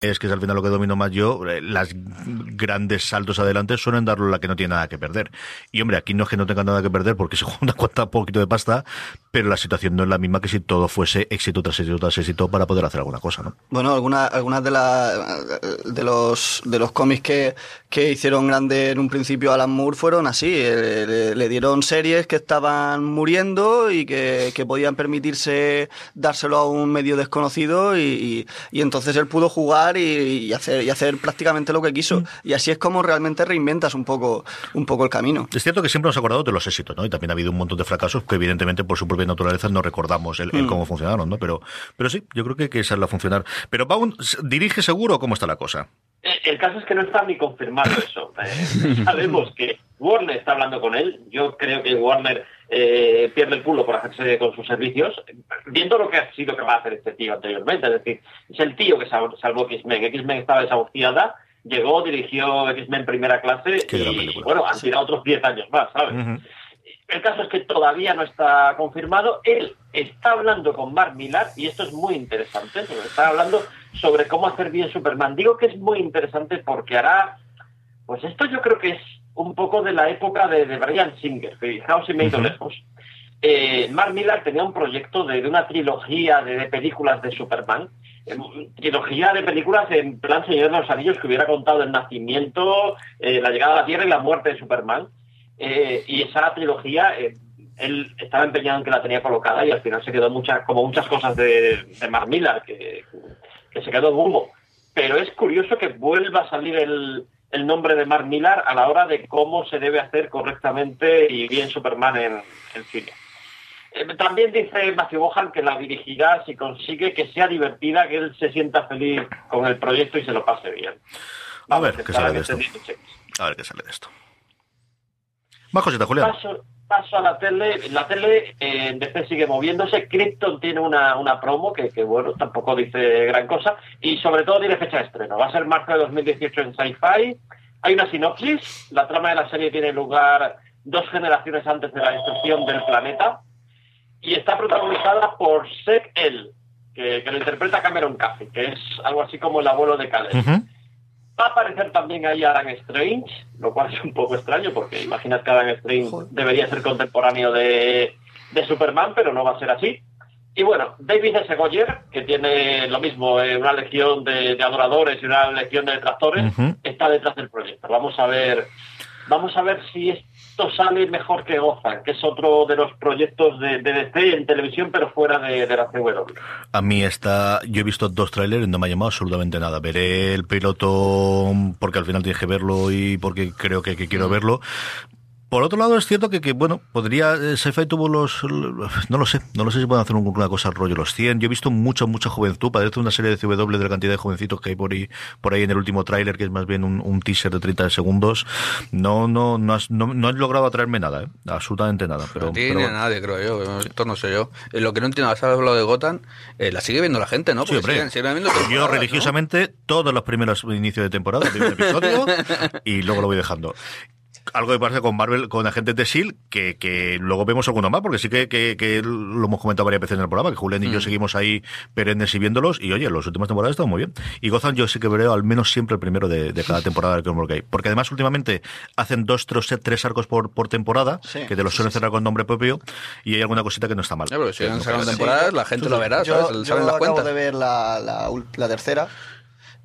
Es que es al final lo que domino más yo, eh, las grandes saltos adelante suelen darlo la que no tiene nada que perder. Y hombre, aquí no es que no tenga nada que perder porque se juega una cuanta poquito de pasta, pero la situación no es la misma que si todo fuese éxito tras éxito tras éxito para poder hacer alguna cosa, ¿no? Bueno, algunas algunas de, la, de los de los cómics que, que hicieron grande en un principio Alan Moore fueron así. eh, Le, le dieron series que estaban muriendo y que, que podían permitirse dárselo a un medio desconocido y, y- y entonces él pudo jugar y, y hacer y hacer prácticamente lo que quiso. Y así es como realmente reinventas un poco un poco el camino. Es cierto que siempre nos acordado de los éxitos, ¿no? Y también ha habido un montón de fracasos que evidentemente por su propia naturaleza no recordamos el, el Mm. cómo funcionaron, ¿no? Pero, pero sí, yo creo que, que esa es la funcionar. Pero Baum, ¿dirige seguro o cómo está la cosa? Eh, El caso es que no está ni confirmado eso. Eh, sabemos que Warner está hablando con él. Yo creo que Warner eh, pierde el culo por hacerse con sus servicios, viendo lo que ha sido capaz de hacer este tío anteriormente. Es decir, es el tío que sal- salvó X-Men. X-Men estaba desahuciada, llegó, dirigió X-Men primera clase Qué y, bueno, han tirado otros 10 años más, ¿sabes? El caso es que todavía no está confirmado. Él está hablando con Mark Millar y esto es muy interesante. porque Está hablando sobre cómo hacer bien Superman. Digo que es muy interesante porque hará, pues esto yo creo que es un poco de la época de, de Brian Singer, fijaos si me he ido lejos. Eh, Mark Millar tenía un proyecto de, de una trilogía de, de películas de Superman, eh, trilogía de películas en plan Señor de los Anillos que hubiera contado el nacimiento, eh, la llegada a la Tierra y la muerte de Superman. Eh, y esa trilogía, eh, él estaba empeñado en que la tenía colocada y al final se quedó muchas, como muchas cosas de, de Mark Millar, que, que se quedó en humo. Pero es curioso que vuelva a salir el, el nombre de Mark Millar a la hora de cómo se debe hacer correctamente y bien Superman en, en cine. Eh, También dice Matthew Bohan que la dirigirá si consigue que sea divertida, que él se sienta feliz con el proyecto y se lo pase bien. A ver qué sale de esto. A ver qué sale de esto. Más cositas, Julián. Paso, paso a la tele. La tele eh, en DC sigue moviéndose. Krypton tiene una, una promo que, que, bueno, tampoco dice gran cosa. Y sobre todo tiene fecha de estreno. Va a ser marzo de 2018 en Sci-Fi. Hay una sinopsis. La trama de la serie tiene lugar dos generaciones antes de la destrucción del planeta. Y está protagonizada por Seth El, que, que lo interpreta Cameron Caffey, que es algo así como el abuelo de Caleb. Va a aparecer también ahí Alan Strange, lo cual es un poco extraño porque imaginas que Alan Strange debería ser contemporáneo de, de Superman, pero no va a ser así. Y bueno, David S. Goyer, que tiene lo mismo, eh, una legión de, de adoradores y una legión de detractores, está detrás del proyecto. Vamos a ver, vamos a ver si esto sale mejor que Gotham, que es otro de los proyectos de, de DC en televisión, pero fuera de, de la CW. A mí está. Yo he visto dos trailers y no me ha llamado absolutamente nada. Veré el piloto porque al final tienes que verlo y porque creo que, que quiero verlo. Por otro lado, es cierto que, que bueno, podría. eh, Sci-Fi tuvo los. No lo sé. No lo sé si pueden hacer un- una cosa al rollo los 100. Yo he visto mucha, mucha juventud. Parece una serie de CW de la cantidad de jovencitos que hay por ahí, por ahí en el último tráiler, que es más bien un, un teaser de 30 segundos. No, no, no, has, no, no han logrado atraerme nada, ¿eh? Absolutamente nada. Pero, no tiene nadie, creo yo. Esto no sé yo. Lo que no entiendo, has hablado de Gotham, eh, la sigue viendo la gente, ¿no? Sí, Porque hombre. siguen- siguen viendo Yo religiosamente todos los primeros inicios de temporada un episodio y luego lo voy dejando. Algo que pasa con Marvel, con Agentes de S.H.I.E.L.D., que, que luego vemos alguno más, porque sí que, que, que lo hemos comentado varias veces en el programa, que Julián y yo Mm. seguimos ahí perennes y viéndolos, y oye, las últimas temporadas están muy bien. Y Gozan yo sí que veo al menos siempre el primero de, de cada temporada que hay. Porque además últimamente hacen dos, tres, tres arcos por, por temporada, Sí. que te los suelen cerrar con nombre propio, y hay alguna cosita que no está mal. Ya, pero si han sacado temporadas, la gente lo verá, Yo, ¿sabes? yo Saben las acabo cuentas. de ver la, la tercera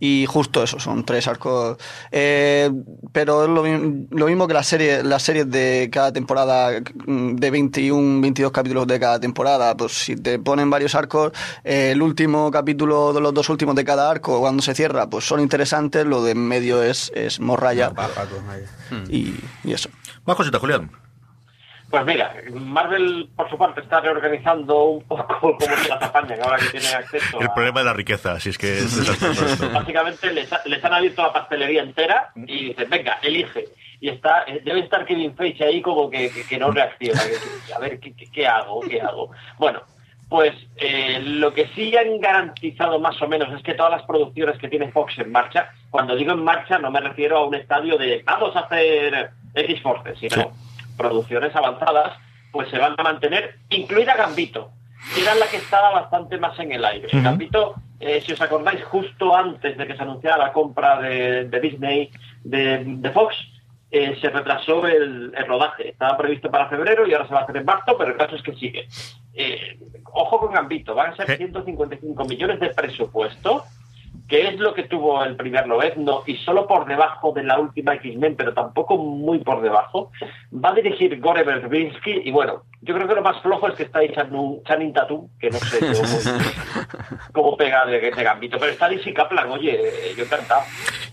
y justo eso, son tres arcos. Eh, pero es lo, mi- lo mismo que las series las series de cada temporada, mm, de 21, 22 capítulos de cada temporada. Pues si te ponen varios arcos, eh, el último capítulo de los dos últimos de cada arco, cuando se cierra, pues son interesantes, lo de en medio es, es morralla. Y, y eso. Más cositas, Julián. Pues mira, Marvel por su parte está reorganizando un poco cómo se las apañan ahora que tienen acceso El a... problema de la riqueza, si es que es desastroso esto. Básicamente les, ha- les han abierto la pastelería entera y dicen, venga, elige. Y está eh, debe estar Kevin Feige ahí como que, que- que no reacciona. que- a ver, ¿qué, qué- qué hago? ¿Qué hago? Bueno, pues eh, lo que sí han garantizado más o menos es que todas las producciones que tiene Fox en marcha, cuando digo en marcha no me refiero a un estadio de vamos a hacer X-Force, sino Sí. Producciones avanzadas, pues se van a mantener, incluida Gambito, que era la que estaba bastante más en el aire. Gambito, eh, si os acordáis, justo antes de que se anunciara la compra de, de Disney de, de Fox, eh, se retrasó el, el rodaje. Estaba previsto para febrero y ahora se va a hacer en marzo, pero el caso es que sigue. Eh, ojo con Gambito, van a ser 155 millones de presupuesto, que es lo que tuvo el primer Lobezno y solo por debajo de la última X-Men, pero tampoco muy por debajo. Va a dirigir Gore Verbinski y bueno, yo creo que lo más flojo es que está ahí Channing, Channing Tatum, que no sé cómo pega de, de Gambito, pero está Lizzie Kaplan, oye, yo encantado.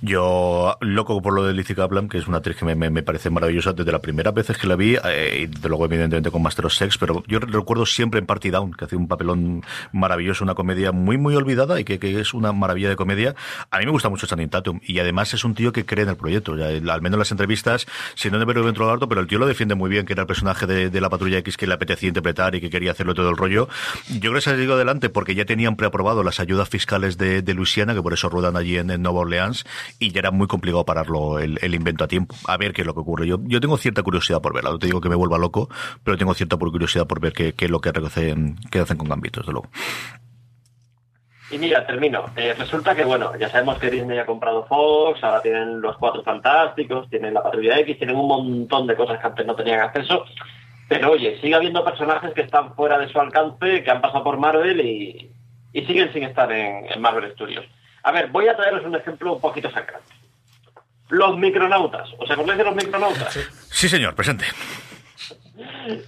Yo, loco por lo de Lizzie Kaplan, que es una actriz que me, me- me parece maravillosa desde las primeras veces que la vi, eh, y desde luego, evidentemente, con Master of Sex, pero yo recuerdo siempre en Party Down, que hace un papelón maravilloso, una comedia muy, muy olvidada y que, que es una maravilla de comedia. A mí me gusta mucho Channing Tatum y además es un tío que cree en el proyecto. Al menos en las entrevistas, si no de verlo dentro alto, pero el tío lo defiende muy bien, que era el personaje de, la Patrulla X que le apetecía interpretar y que quería hacerlo todo el rollo. Yo creo que se ha ido adelante porque ya tenían preaprobado las ayudas fiscales de, de Luisiana, que por eso ruedan allí en, Nueva Orleans, y ya era muy complicado pararlo el, invento a tiempo. A ver qué es lo que ocurre. Yo, yo tengo cierta curiosidad por verla. No te digo que me vuelva loco, pero tengo cierta curiosidad por ver qué, es lo que, hacen, qué hacen con Gambito, desde luego. Y mira, termino. Eh, resulta que, bueno, ya sabemos que Disney ha comprado Fox, ahora tienen los Cuatro Fantásticos, tienen la Patrulla X, tienen un montón de cosas que antes no tenían acceso. Pero oye, sigue habiendo personajes que están fuera de su alcance, que han pasado por Marvel y, siguen sin estar en, Marvel Studios. A ver, voy a traeros un ejemplo un poquito sacrante. Los micronautas. ¿Os acordáis de los micronautas? Sí, señor, presente.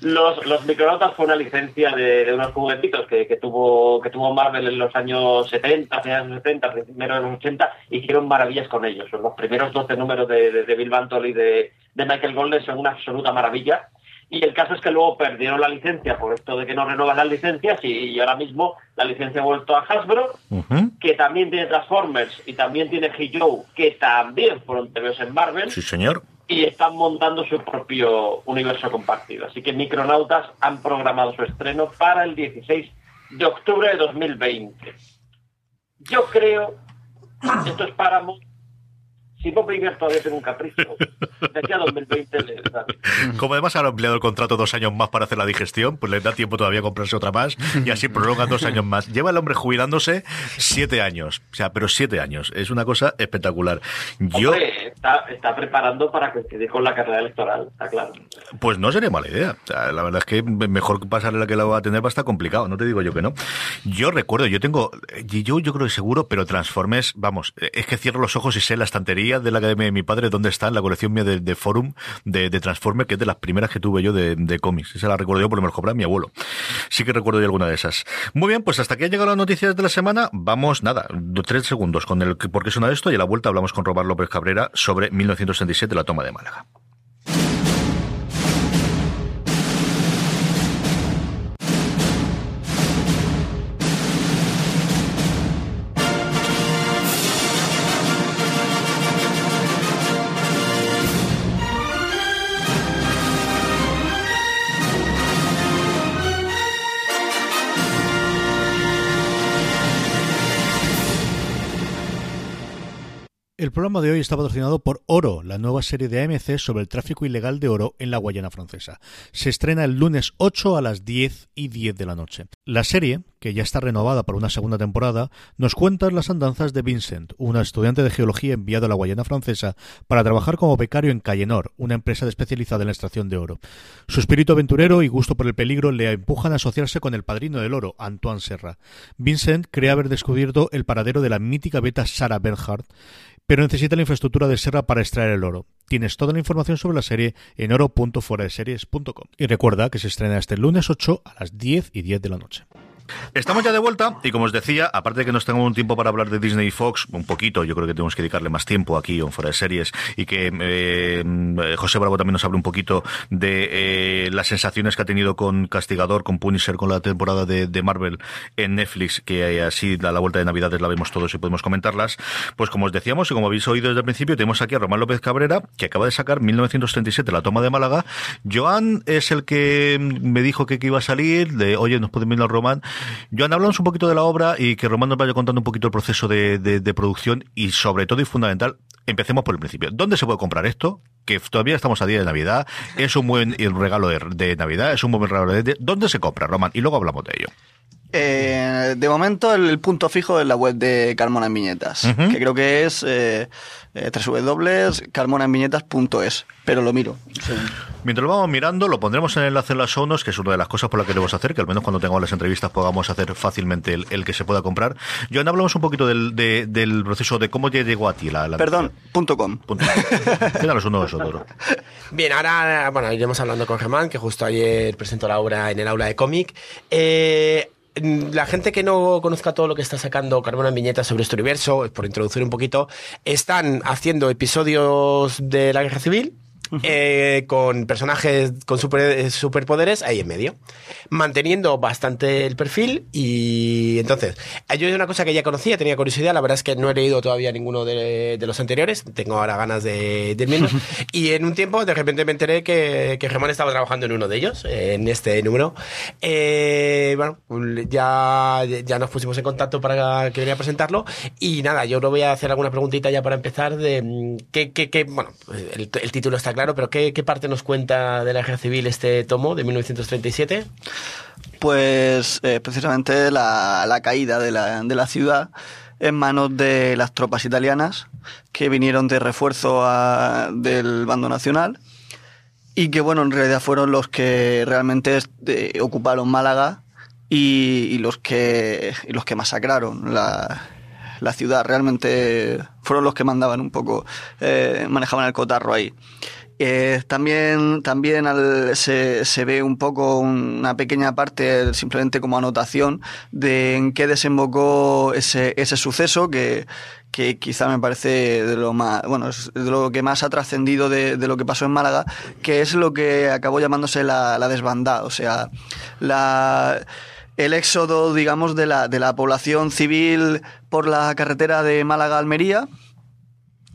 Los, los micronautas fue una licencia de, unos juguetitos que, tuvo que tuvo Marvel en los años 70, finales de los 70, primero de los 80, hicieron maravillas con ellos. Los primeros 12 números de, de, Bill Bantol y de, de Michael Golden son una absoluta maravilla. Y el caso es que luego perdieron la licencia por esto de que no renuevan las licencias y, ahora mismo la licencia ha vuelto a Hasbro, que también tiene Transformers y también tiene He que también fueron TVs en Marvel. Sí, señor y están montando su propio universo compartido. Así que Micronautas han programado su estreno para el 16 de octubre de 2020. Yo creo, esto es Paramount, si Bob Iger todavía tiene un capricho, de aquí a 2020 le da. Como además ha ampliado el contrato dos años más para hacer la digestión, pues le da tiempo todavía a comprarse otra más y así prolonga dos años más. Lleva el hombre jubilándose siete años, o sea, pero siete años. Es una cosa espectacular. Yo está, está, preparando para coincidir con la carrera electoral, está claro. Pues no sería mala idea. la verdad es que mejor pasarle la que la va a tener va a estar complicado. No te digo yo que no. Yo recuerdo, yo tengo, yo, yo creo que seguro, pero Transformes, vamos, es que cierro los ojos y sé la estantería de la academia de mi padre dónde está en la colección mía de, Forum de, de, Transformers, que es de las primeras que tuve yo de, cómics. Esa la recuerdo yo por lo menos mi abuelo. Sí que recuerdo yo alguna de esas. Muy bien, pues hasta aquí han llegado las noticias de la semana. Vamos, nada, tres segundos con el por qué suena esto y a la vuelta hablamos con Robert López Cabrera sobre 1967, la toma de Málaga. El programa de hoy está patrocinado por Oro, la nueva serie de AMC sobre el tráfico ilegal de oro en la Guayana Francesa. Se estrena el lunes 8 a las 10 y 10 de la noche. La serie, que ya está renovada para una segunda temporada, nos cuenta las andanzas de Vincent, una estudiante de geología enviado a la Guayana Francesa para trabajar como becario en Cayenor, una empresa especializada en la extracción de oro. Su espíritu aventurero y gusto por el peligro le empujan a asociarse con el padrino del oro, Antoine Serra. Vincent cree haber descubierto el paradero de la mítica beta Sarah Bernhardt, pero necesita la infraestructura de Serra para extraer el oro. Tienes toda la información sobre la serie en oro.foradeseries.com. Y recuerda que se estrena este lunes 8 a las 10 y 10 de la noche. Estamos ya de vuelta y como os decía, aparte de que nos tengamos un tiempo para hablar de Disney Fox, un poquito, yo creo que tenemos que dedicarle más tiempo aquí en Fuera de Series y que eh, José Bravo también nos hable un poquito de eh, las sensaciones que ha tenido con Castigador, con Punisher, con la temporada de, Marvel en Netflix, que así a la vuelta de Navidades la vemos todos y podemos comentarlas. Pues como os decíamos y como habéis oído desde el principio, tenemos aquí a Román López Cabrera, que acaba de sacar 1937 La toma de Málaga. Joan es el que me dijo que, iba a salir, de oye, nos pueden venir al Román. Joan, hablamos un poquito de la obra y que Román nos vaya contando un poquito el proceso de, producción y sobre todo y fundamental, empecemos por el principio. ¿Dónde se puede comprar esto? Que todavía estamos a día de Navidad, es un buen regalo de, Navidad, es un buen regalo de... ¿Dónde se compra, Román? Y luego hablamos de ello. Eh, de momento el, punto fijo es la web de Carmona en Viñetas, que creo que es eh, eh, www.carmonaenviñetas.es, pero lo miro. Mientras lo vamos mirando, lo pondremos en el enlace en las sonos, que es una de las cosas por las que queremos hacer, que al menos cuando tengamos las entrevistas podamos hacer fácilmente el, que se pueda comprar. Joan, hablamos un poquito del, del proceso de cómo llegó a ti la... la Perdón, punto com. Punto. uno de Bien, ahora bueno, iremos hablando con Germán, que justo ayer presentó la obra en el aula de cómic. Eh, la gente que no conozca todo lo que está sacando Carmona en viñetas sobre este universo, por introducir un poquito, están haciendo episodios de la Guerra Civil, eh, con personajes con super, superpoderes ahí en medio, manteniendo bastante el perfil y entonces, yo es una cosa que ya conocía, tenía curiosidad, la verdad es que no he leído todavía ninguno de, de los anteriores, tengo ahora ganas de, de irme. y en un tiempo de repente me enteré que, que Germán estaba trabajando en uno de ellos, en este número. Eh, bueno, ya, ya nos pusimos en contacto para que venía a presentarlo y nada, yo lo voy a hacer alguna preguntita ya para empezar de mm, qué, qué, qué bueno, el, el, título está claro, pero ¿qué, qué parte nos cuenta de la guerra civil este tomo de 1937? Pues eh, precisamente la, la caída de la, de la ciudad en manos de las tropas italianas que vinieron de refuerzo del bando nacional y que bueno en realidad fueron los que realmente eh, ocuparon Málaga y, los que los que masacraron la, la, ciudad realmente fueron los que mandaban un poco eh, manejaban el cotarro ahí eh, también también al, se, se, ve un poco una pequeña parte, simplemente como anotación, de en qué desembocó ese, ese suceso que, que quizá me parece de lo más, bueno, lo que más ha trascendido de, lo que pasó en Málaga, que es lo que acabó llamándose la, la desbandada, o sea, la el éxodo, digamos, de la, de la población civil por la carretera de Málaga-Almería,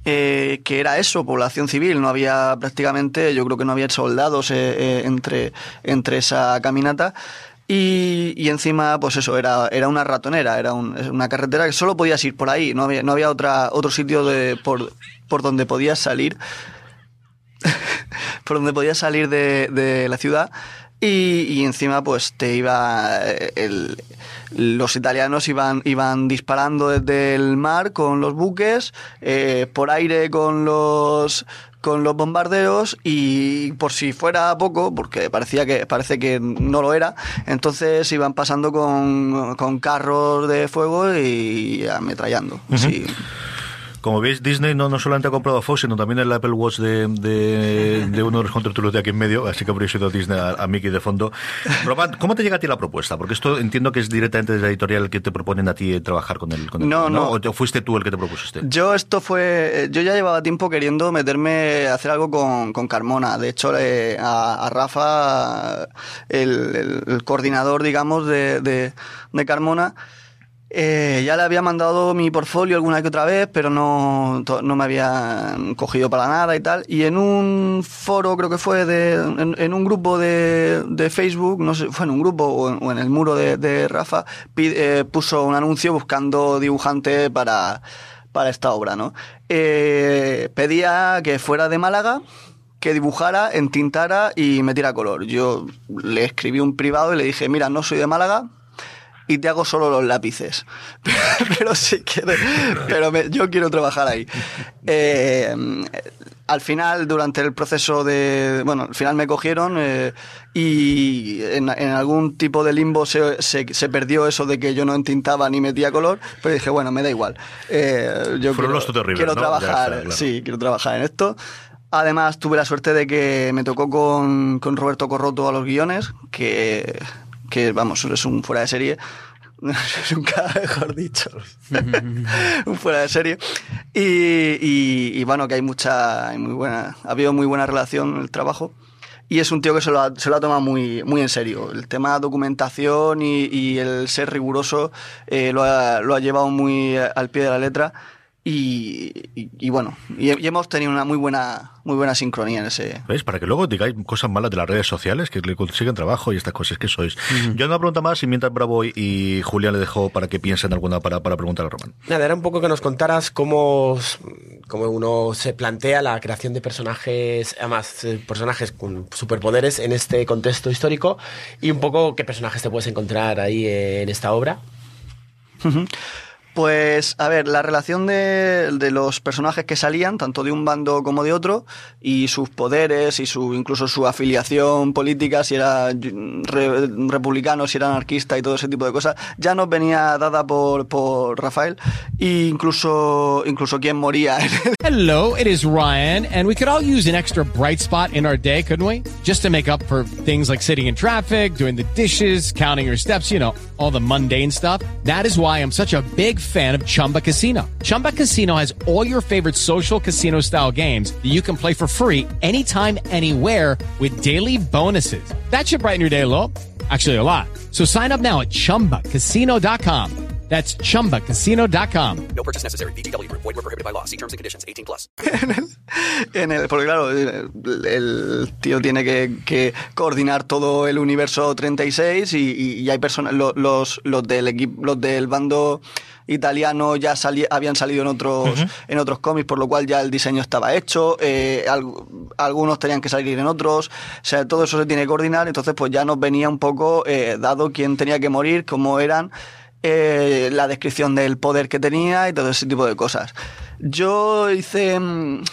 eh, que era eso, población civil. No había prácticamente, yo creo que no había soldados eh, eh, entre, entre esa caminata. Y, y, encima, pues eso, era, era una ratonera, era un, una carretera que solo podías ir por ahí, no había, no había otra, otro sitio de, por, por donde podías salir, por donde podías salir de, de la ciudad. Y, y, encima pues te iba el, los italianos iban iban disparando desde el mar con los buques eh, por aire con los con los bombarderos y por si fuera poco porque parecía que parece que no lo era entonces iban pasando con, con carros de fuego y ametrallando uh -huh. sí. Como veis, Disney no, no solamente ha comprado a Fox, sino también el Apple Watch de, de, de uno de los contertulios de aquí en medio, así que habría sido Disney a, a, Mickey de fondo. Roman, ¿cómo te llega a ti la propuesta? Porque esto entiendo que es directamente desde la editorial que te proponen a ti trabajar con el... Con el no, no, ¿O fuiste tú el que te propusiste? Yo esto fue... Yo ya llevaba tiempo queriendo meterme a hacer algo con, con Carmona. De hecho, eh, a, a, Rafa, el, el, el, coordinador, digamos, de, de, de Carmona, eh, ya le había mandado mi portfolio alguna que otra vez, pero no, no me habían cogido para nada y tal. Y en un foro, creo que fue, de, en, un grupo de, de, Facebook, no sé, fue en un grupo o en, el muro de, Rafa, eh, puso un anuncio buscando dibujante para, para esta obra, ¿no? Eh, pedía que fuera de Málaga, que dibujara, entintara y metiera color. Yo le escribí un privado y le dije, mira, no soy de Málaga, y te hago solo los lápices. pero si quieres, pero me, yo quiero trabajar ahí. Eh, al final, durante el proceso de. Bueno, al final me cogieron eh, y en, en, algún tipo de limbo se, se, se, perdió eso de que yo no entintaba ni metía color, pero dije, bueno, me da igual. Eh, yo Fueron quiero, terribles, quiero ¿no? trabajar, está, claro. sí, quiero trabajar en esto. Además, tuve la suerte de que me tocó con, con Roberto Corroto a los guiones, que que vamos, es un fuera de serie. es un cara mejor dicho. un fuera de serie. Y, y, y, bueno, que hay mucha, muy buena, ha habido muy buena relación en el trabajo. Y es un tío que se lo ha, se lo ha tomado muy, muy en serio. El tema de documentación y, y el ser riguroso eh, lo, ha, lo ha llevado muy al pie de la letra. Y, y, y, bueno, y, y, hemos tenido una muy buena muy buena sincronía en ese. ¿Ves? Para que luego digáis cosas malas de las redes sociales, que le consiguen trabajo y estas cosas que sois. Uh -huh. Yo una pregunta más y mientras Bravo y Julián le dejo para que piensen alguna para, para preguntar a Román. Nada, era un poco que nos contaras cómo, cómo uno se plantea la creación de personajes, además eh, personajes con superpoderes en este contexto histórico y un poco qué personajes te puedes encontrar ahí en esta obra. Uh -huh. Pues, a ver, la relación de, de, los personajes que salían, tanto de un bando como de otro, y sus poderes, y su incluso su afiliación política, si era re, republicano, si era anarquista y todo ese tipo de cosas, ya nos venía dada por, por Rafael, e incluso, incluso quién moría. Hello, it is Ryan, and we could all use an extra bright spot in our day, couldn't we? Just to make up for things like sitting in traffic, doing the dishes, counting your steps, you know, all the mundane stuff. That is why I'm such a big fan of Chumba Casino. Chumba Casino has all your favorite social casino style games that you can play for free anytime, anywhere with daily bonuses. That should brighten your day a little. Actually, a lot. So sign up now at chumbacasino.com. That's chumbacasino.com. No purchase necessary. BGW. Void were prohibited by law. See terms and conditions. 18 plus. en el, porque claro, el, el tío tiene que, que coordinar todo el universo 36 y, y, y hay personas, lo- los, los del equipo, los del bando italiano ya sali- habían salido en otros, en otros cómics, por lo cual ya el diseño estaba hecho, eh, al- algunos tenían que salir en otros, o sea, todo eso se tiene que coordinar, entonces pues ya nos venía un poco eh, dado quién tenía que morir, cómo eran, eh, la descripción del poder que tenía y todo ese tipo de cosas. Yo hice... mm,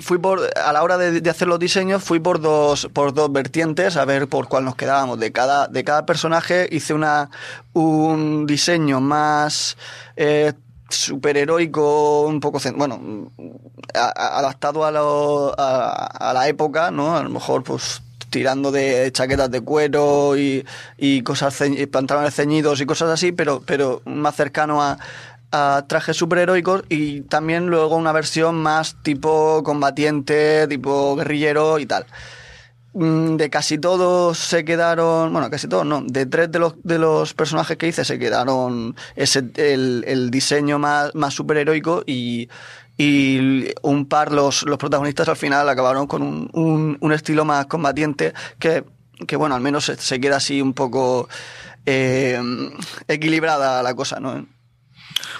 Fui por, a la hora de, de hacer los diseños, fui por dos, por dos vertientes, a ver por cuál nos quedábamos. De cada, de cada personaje hice una, un diseño más eh, superheroico, un poco, bueno, a- a- adaptado a, lo- a, la época, ¿no? A lo mejor, pues tirando de chaquetas de cuero y, y cosas pantalones ceñidos y cosas así, pero, pero más cercano a, trajes superheroicos y también luego una versión más tipo combatiente, tipo guerrillero y tal. Mm, De casi todos se quedaron, bueno, casi todos no, de tres de los, de los personajes que hice se quedaron ese, el, diseño más, más superheroico y, y un par, los, los protagonistas al final acabaron con un, un, estilo más combatiente que, que bueno, al menos se queda así un poco eh, equilibrada la cosa, ¿no?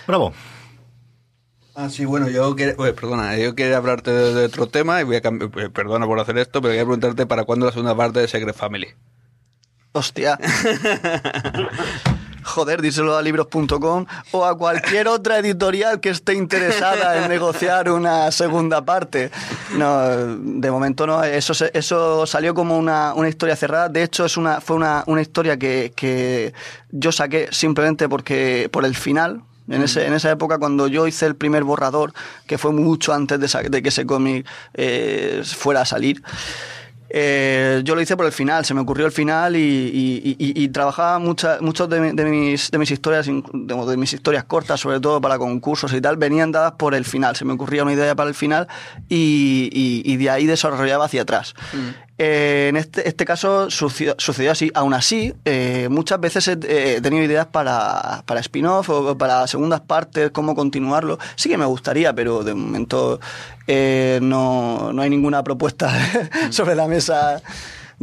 Bravo. Ah, sí, bueno, yo quería, perdona, yo quería hablarte de, de otro tema y voy a cambiar, eh, perdona por hacer esto, pero quería preguntarte para cuándo la segunda parte de Secret Family. Hostia. Joder, díselo a libros.com o a cualquier otra editorial que esté interesada en negociar una segunda parte. No, de momento no. Eso, se- eso salió como una, una historia cerrada. De hecho, es una, fue una, una historia que, que yo saqué simplemente porque por el final. En, ese, en esa época, cuando yo hice el primer borrador, que fue mucho antes de, de que ese cómic eh, fuera a salir, eh, yo lo hice por el final, se me ocurrió el final y, trabajaba muchas de, mi- de mis, historias, de, mis historias cortas, sobre todo para concursos y tal, venían dadas por el final. Se me ocurría una idea para el final y, de ahí desarrollaba hacia atrás. Eh, en este, este caso sucedió, así. Aún así, eh, muchas veces he, he tenido ideas para, para spin-off o para segundas partes, cómo continuarlo. Sí que me gustaría, pero de momento eh, no, no hay ninguna propuesta sobre la mesa.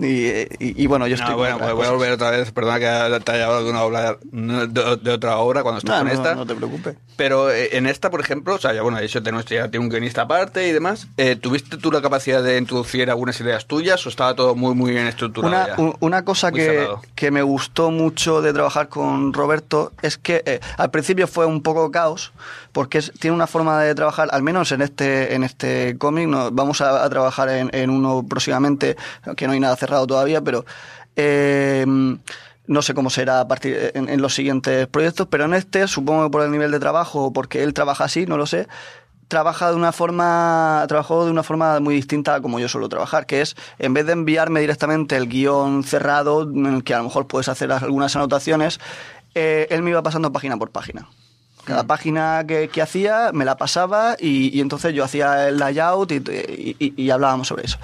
Y, y- y bueno, yo estoy No, con bueno, otras voy a volver otra vez, perdona que te haya hablado de una obra, de, de otra obra cuando estás No, con no, esta. no te preocupes. Pero eh, en esta, por ejemplo, o sea, ya bueno, eso tenemos ya tiene un guionista aparte y demás. eh, ¿Tuviste tú la capacidad de introducir algunas ideas tuyas o estaba todo muy muy bien estructurado? Una, una cosa que, que me gustó mucho de trabajar con Roberto es que eh, al principio fue un poco caos, porque es- tiene una forma de trabajar, al menos en este, en este cómic, no, vamos a, a trabajar en, en uno próximamente, que no hay nada cerrado todavía, pero eh, no sé cómo será a partir en, en los siguientes proyectos, pero en este, supongo que por el nivel de trabajo o porque él trabaja así, no lo sé, trabaja de una forma trabajó de una forma muy distinta a como yo suelo trabajar que es en vez de enviarme directamente el guion cerrado en el que a lo mejor puedes hacer algunas anotaciones eh, él me iba pasando página por página cada página que, que hacía me la pasaba y, y entonces yo hacía el layout y, y- y hablábamos sobre eso.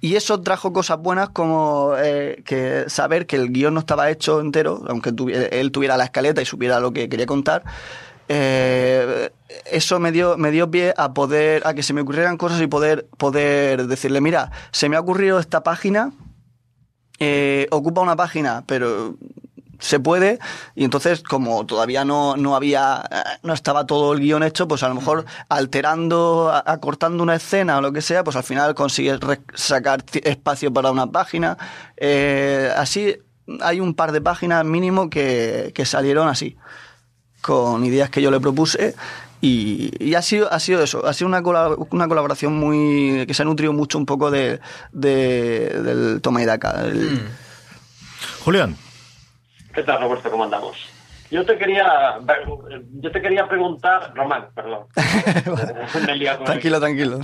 Y eso trajo cosas buenas como eh, que saber que el guion no estaba hecho entero, aunque él tuviera la escaleta y supiera lo que quería contar. eh, eso me dio, me dio pie a poder, a que se me ocurrieran cosas y poder, poder decirle, mira, se me ha ocurrido esta página, eh, ocupa una página, pero se puede y entonces como todavía no, no había eh, no estaba todo el guion hecho pues a lo mejor alterando acortando una escena o lo que sea pues al final consigues sacar espacio para una página. Eh, así hay un par de páginas mínimo que, que salieron así con ideas que yo le propuse y, y ha sido ha sido eso. Ha sido una, una colaboración muy que se ha nutrido mucho un poco de, de- del toma y daca el- Julián. ¿Qué tal, Roberto? ¿Cómo andamos? Yo te quería, yo te quería preguntar, Román, perdón. Con tranquilo, tranquilo.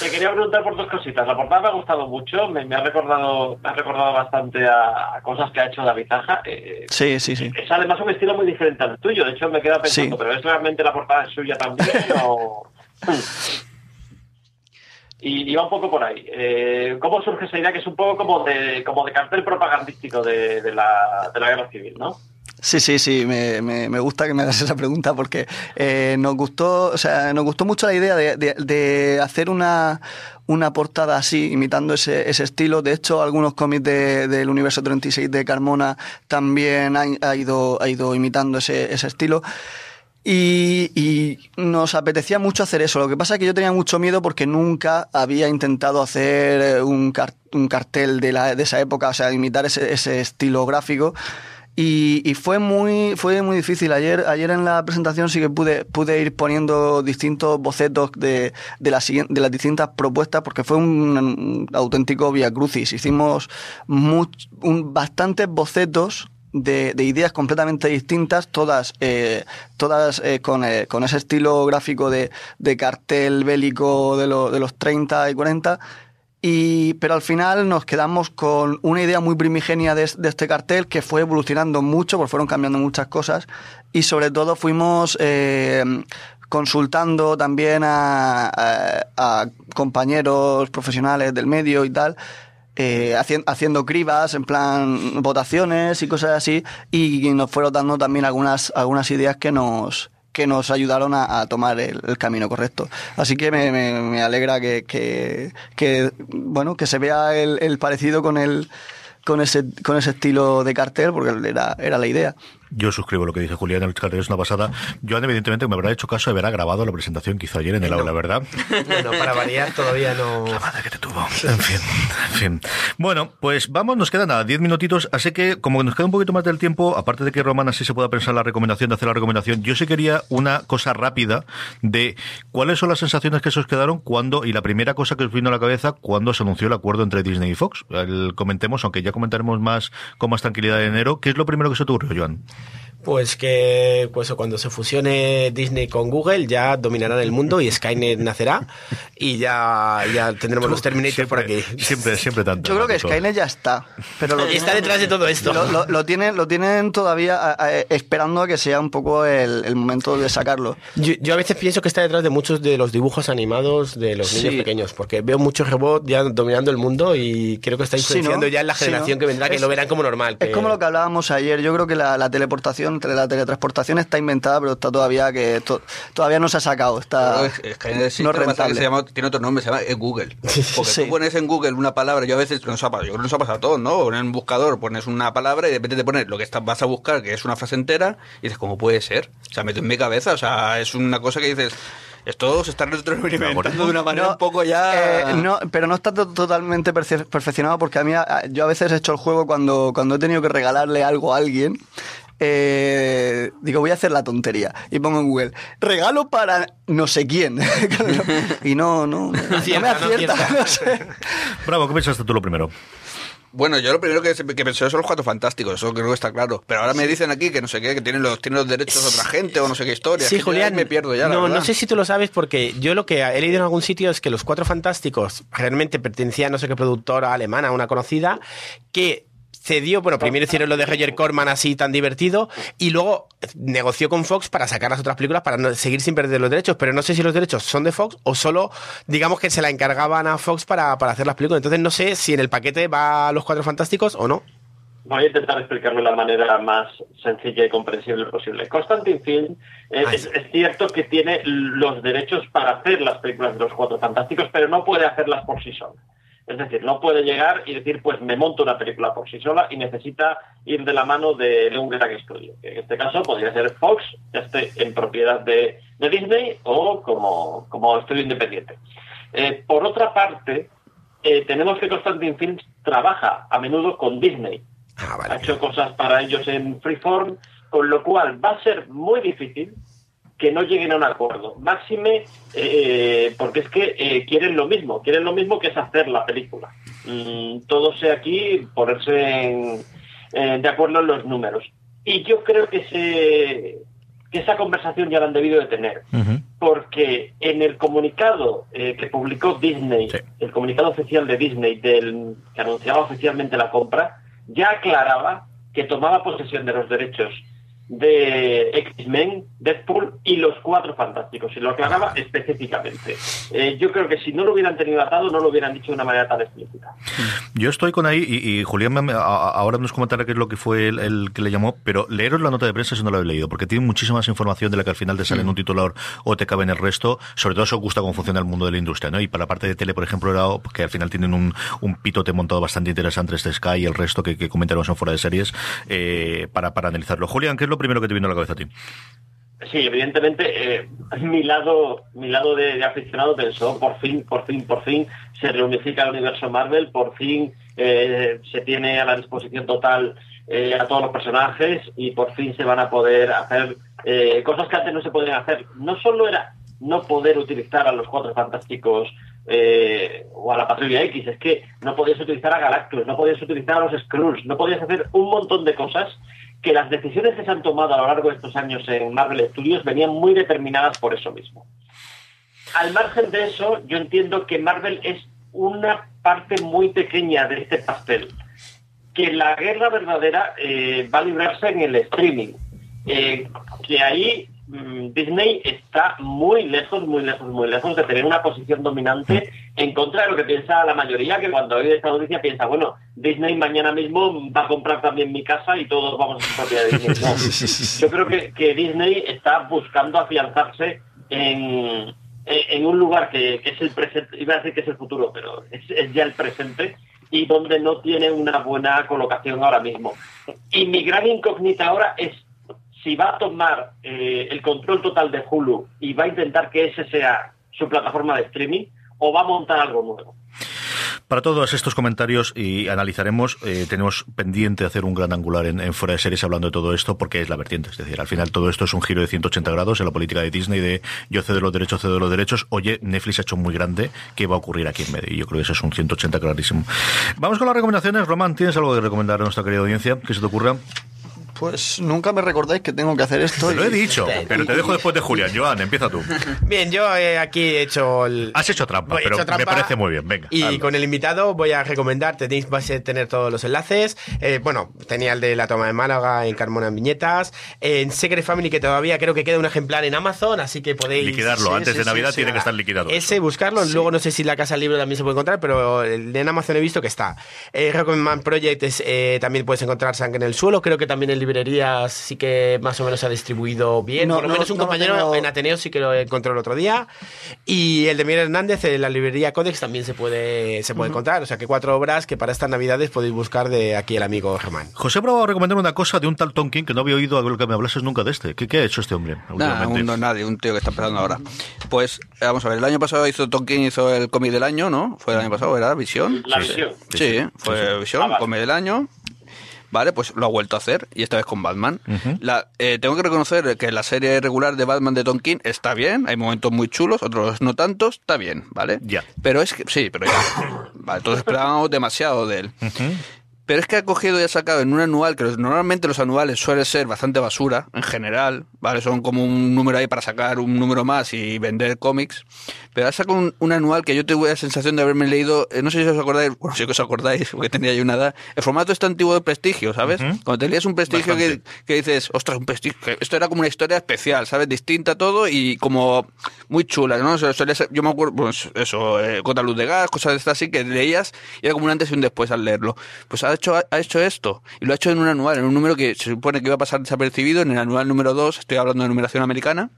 Te quería preguntar por dos cositas. La portada me ha gustado mucho, me, me ha recordado, me ha recordado bastante a, a cosas que ha hecho David Aja. Eh, Sí, sí, sí. es además un estilo muy diferente al tuyo. De hecho, me queda pensando, Sí. ¿pero es realmente la portada suya también o...? Y, y va un poco por ahí. Eh, ¿Cómo surge esa idea que es un poco como de, como de cartel propagandístico de, de la, de la guerra civil, ¿no? Sí, sí, sí, me, me, me gusta que me hagas esa pregunta porque eh, nos gustó, o sea, nos gustó mucho la idea de, de- de hacer una, una portada así, imitando ese, ese estilo. De hecho, algunos cómics de- del universo 36 de Carmona también han- ha, ido, ha ido imitando ese, ese estilo. Y, nos apetecía mucho hacer eso. Lo que pasa es que yo tenía mucho miedo porque nunca había intentado hacer eh, un, car- un cartel de, la, de esa época, o sea, imitar ese, ese estilo gráfico. Y, y fue muy fue muy difícil. Ayer ayer en la presentación sí que pude pude ir poniendo distintos bocetos de, de, las, de las distintas propuestas porque fue un, auténtico via crucis. Hicimos un, bastantes bocetos de, de ideas completamente distintas, todas, eh, todas eh, con, eh, con ese estilo gráfico de, de cartel bélico de, de los 30 y 40. Y, pero al final nos quedamos con una idea muy primigenia de, este cartel que fue evolucionando mucho, porque fueron cambiando muchas cosas y sobre todo fuimos consultando también a- a compañeros profesionales del medio y tal, eh, haci- haciendo cribas, en plan votaciones y cosas así, y nos fueron dando también algunas, algunas ideas que nos que nos ayudaron a, a tomar el, el camino correcto. Así que me, me- me alegra que, que, que, bueno que se vea el, el parecido con el con ese con ese estilo de cartel porque era, era la idea. Yo suscribo lo que dice Julián, el cartel es una pasada. Joan, evidentemente, me habrá hecho caso de haber grabado la presentación que hizo ayer en el aula, ¿verdad? Bueno, para variar todavía no... La madre que te tuvo. En fin, en fin. Bueno, pues vamos, nos quedan nada, 10 minutitos, así que como nos queda un poquito más del tiempo, aparte de que Román así se pueda pensar la recomendación de hacer la recomendación, yo sí quería una cosa rápida de cuáles son las sensaciones que se os quedaron cuando, y la primera cosa que os vino a la cabeza cuando se anunció el acuerdo entre Disney y Fox. El- comentemos, aunque ya comentaremos más con más tranquilidad en enero, ¿qué es lo primero que se ocurrió, Joan? Pues que pues, cuando se fusione Disney con Google ya dominarán el mundo y Skynet nacerá y ya, ya tendremos los Terminator por aquí. Siempre, siempre tanto. Yo creo que Skynet ya está, pero lo Está detrás de todo esto. Lo, lo- lo tienen, lo tienen todavía a- a- esperando a que sea un poco el, el momento de sacarlo. Yo, yo a veces pienso que está detrás de muchos de los dibujos animados de los niños Sí. pequeños, porque veo muchos robots ya dominando el mundo y creo que está Sí, influenciando ¿no? ya en la Sí, generación ¿no? que vendrá, que Es- lo verán como normal. Es que- como lo que hablábamos ayer. Yo creo que la, la teleportación, la teletransportación está inventada, pero está todavía que to- todavía no se ha sacado. Está es- es que existe, no lo que es rentable. se llama- tiene otro nombre, se llama Google. Porque Sí. tú pones en Google una palabra, yo a veces nos ha, pasado- yo creo que nos ha pasado a todos, ¿no? En un buscador pones una palabra y de repente te pones lo que estás, vas a buscar, que es una frase entera, y dices, ¿cómo puede ser? O sea, meto en mi cabeza, o sea, es una cosa que dices, esto se está retroalimentando de una manera No, un poco ya... eh, no, pero no está to- totalmente perfe- perfeccionado porque a mí, a- yo a veces he hecho el juego cuando, cuando he tenido que regalarle algo a alguien. Eh, digo, voy a hacer la tontería. Y pongo en Google, regalo para no sé quién. y no, no, no, acierta, me no acierta. acierta. no sé. Bravo, ¿qué pensaste tú lo primero? Bueno, yo lo primero que, que pensé son los cuatro fantásticos, eso creo que está claro. Pero ahora me dicen aquí que no sé qué, que tienen los, tienen los derechos de otra gente o no sé qué historia. Sí, que Julián, me pierdo ya. no, no sé si tú lo sabes porque yo lo que he leído en algún sitio es que los Cuatro Fantásticos realmente pertenecían a no sé qué productora alemana, una conocida, que cedió, bueno, primero hicieron lo de Roger Corman así tan divertido y luego negoció con Fox para sacar las otras películas para no- seguir sin perder los derechos, pero no sé si los derechos son de Fox o solo, digamos que se la encargaban a Fox para, para hacer las películas. Entonces no sé si en el paquete va Los Cuatro Fantásticos o no. Voy a intentar explicarlo de la manera más sencilla y comprensible posible. Constantine Film eh, es, es cierto que tiene los derechos para hacer las películas de los Cuatro Fantásticos, pero no puede hacerlas por sí sola. Es decir, no puede llegar y decir, pues me monto una película por sí sola y necesita ir de la mano de, de un gran estudio. Que en este caso podría ser Fox, que esté en propiedad de, de Disney o como, como estudio independiente. Eh, por otra parte, eh, tenemos que Constantine Films trabaja a menudo con Disney. Ha hecho cosas para ellos en Freeform, con lo cual va a ser muy difícil que no lleguen a un acuerdo. Máxime, eh, porque es que eh, quieren lo mismo, quieren lo mismo que es hacer la película. Mm, todo sea aquí ponerse en- eh, de acuerdo en los números. Y yo creo que, se, que esa conversación ya la han debido de tener, porque en el comunicado eh, que publicó Disney, el comunicado oficial de Disney del, que anunciaba oficialmente la compra, ya aclaraba que tomaba posesión de los derechos de X-Men, Deadpool y los Cuatro Fantásticos, y lo aclaraba específicamente. Eh, yo creo que si no lo hubieran tenido atado, no lo hubieran dicho de una manera tan explícita. Yo estoy con ahí, y, y Julián me- a- ahora nos comentará qué es lo que fue el, el que le llamó, pero leeros la nota de prensa si no la habéis leído, porque tiene muchísima más información de la que al final te sale en un titular o te cabe en el resto. Sobre todo, eso os gusta cómo funciona el mundo de la industria, ¿no? Y para la parte de tele, por ejemplo, era que al final tienen un, un pitote montado bastante interesante, este Sky y el resto que, que comentaremos en fuera de series, eh, para, para analizarlo. Julián, ¿qué es lo primero que te vino a la cabeza a ti? Sí, evidentemente, eh, mi lado, mi lado de, aficionado pensó, por fin, por fin, por fin, se reunifica el universo Marvel, por fin eh, se tiene a la disposición total eh, a todos los personajes y por fin se van a poder hacer eh, cosas que antes no se podían hacer. No solo era no poder utilizar a los cuatro fantásticos eh, o a la Patrulla X, es que no podías utilizar a Galactus, no podías utilizar a los Skrulls, no podías hacer un montón de cosas que las decisiones que se han tomado a lo largo de estos años en Marvel Studios venían muy determinadas por eso mismo. Al margen de eso, yo entiendo que Marvel es una parte muy pequeña de este pastel, que la guerra verdadera eh, va a librarse en el streaming, eh, que ahí Disney está muy lejos, muy lejos, muy lejos de tener una posición dominante en contra de lo que piensa la mayoría, que cuando oye esta noticia piensa, bueno, Disney mañana mismo va a comprar también mi casa y todos vamos a ser propiedad Disney. No. Yo creo que, que Disney está buscando afianzarse en, un lugar que, es el presente, iba a decir que es el futuro, pero es ya el presente y donde no tiene una buena colocación ahora mismo. Y mi gran incógnita ahora es si va a tomar eh, el control total de Hulu y va a intentar que ese sea su plataforma de streaming o va a montar algo nuevo. Para todos estos comentarios y analizaremos, eh, tenemos pendiente hacer un gran angular en, fuera de series hablando de todo esto porque es la vertiente. Es decir, al final todo esto es un giro de 180 grados en la política de Disney de yo cedo los derechos, cedo los derechos. Oye, Netflix ha hecho muy grande, ¿qué va a ocurrir aquí en medio? Yo creo que eso es un 180 clarísimo. Vamos con las recomendaciones. Román, ¿tienes algo que recomendar a nuestra querida audiencia? ¿Qué se te ocurra? Pues nunca me recordáis que tengo que hacer esto. Te lo he dicho, pero te dejo después de Julián. Joan, empieza tú. Bien, yo eh, aquí he hecho el... Has hecho trampa, Voy, pero hecho trampa. me parece muy bien. Venga. Y hazlo. con el invitado voy a recomendar, tenéis, vais a tener todos los enlaces. Eh, bueno, tenía el de la toma de Málaga en Carmona en Viñetas. En Secret Family, que todavía creo que queda un ejemplar en Amazon, así que podéis. Liquidarlo. Antes de Navidad tiene que estar liquidado. Ese, buscarlo. Luego no sé si la Casa del Libro también se puede encontrar, pero el de en Amazon he visto que está. Eh, Recommend Project es, eh, también puedes encontrar Sangre en el Suelo. Creo que también en librerías sí que más o menos se ha distribuido bien. No, Por lo no, menos un no compañero tengo- en Ateneo sí que lo encontró el otro día. Y el de Miguel Hernández, en la librería Codex, también se puede, se puede encontrar. O sea que cuatro obras que para estas navidades podéis buscar de aquí el amigo Germán. José probado a recomendar una cosa de un tal Tonkin que no había oído a lo que me hablases nunca de este. ¿Qué, qué ha hecho este hombre? Nada, últimamente? un don nadie, un tío que está empezando ahora. Pues, vamos a ver, el año pasado hizo Tonkin, hizo el cómic del año, ¿no? Fue el año pasado, ¿era? ¿Visión? La Sí, Visión. Sí, Sí, sí. fue. Visión, Ah, vale. cómic del año. Vale, pues lo ha vuelto a hacer y esta vez con Batman. la, eh, tengo que reconocer que la serie regular de Batman de Tom King está bien, hay momentos muy chulos, otros no tantos, está bien, ¿vale? Ya. Pero es que, sí, pero ya. Vale, todos esperábamos demasiado de él. Pero es que ha cogido y ha sacado en un anual, que los- normalmente los anuales suelen ser bastante basura, en general, ¿vale? Son como un número ahí para sacar un número más y vender cómics. Pero ha sacado un, un anual que yo tuve la sensación de haberme leído, eh, no sé si os acordáis, bueno, sí que os acordáis, porque tenía yo una edad, el formato este antiguo de prestigio, ¿sabes? Cuando te leías un prestigio que, que dices, ostras, un prestigio, esto era como una historia especial, ¿sabes? Distinta a todo y como muy chula, ¿no? O sea, ser- yo me acuerdo, pues eso, eh, Contra Luz de Gas, cosas de estas así que leías y era como un antes y un después al leerlo. Pues ha hecho, ha hecho esto y lo ha hecho en un anual, en un número que se supone que iba a pasar desapercibido, en el anual número 2, estoy hablando de numeración americana.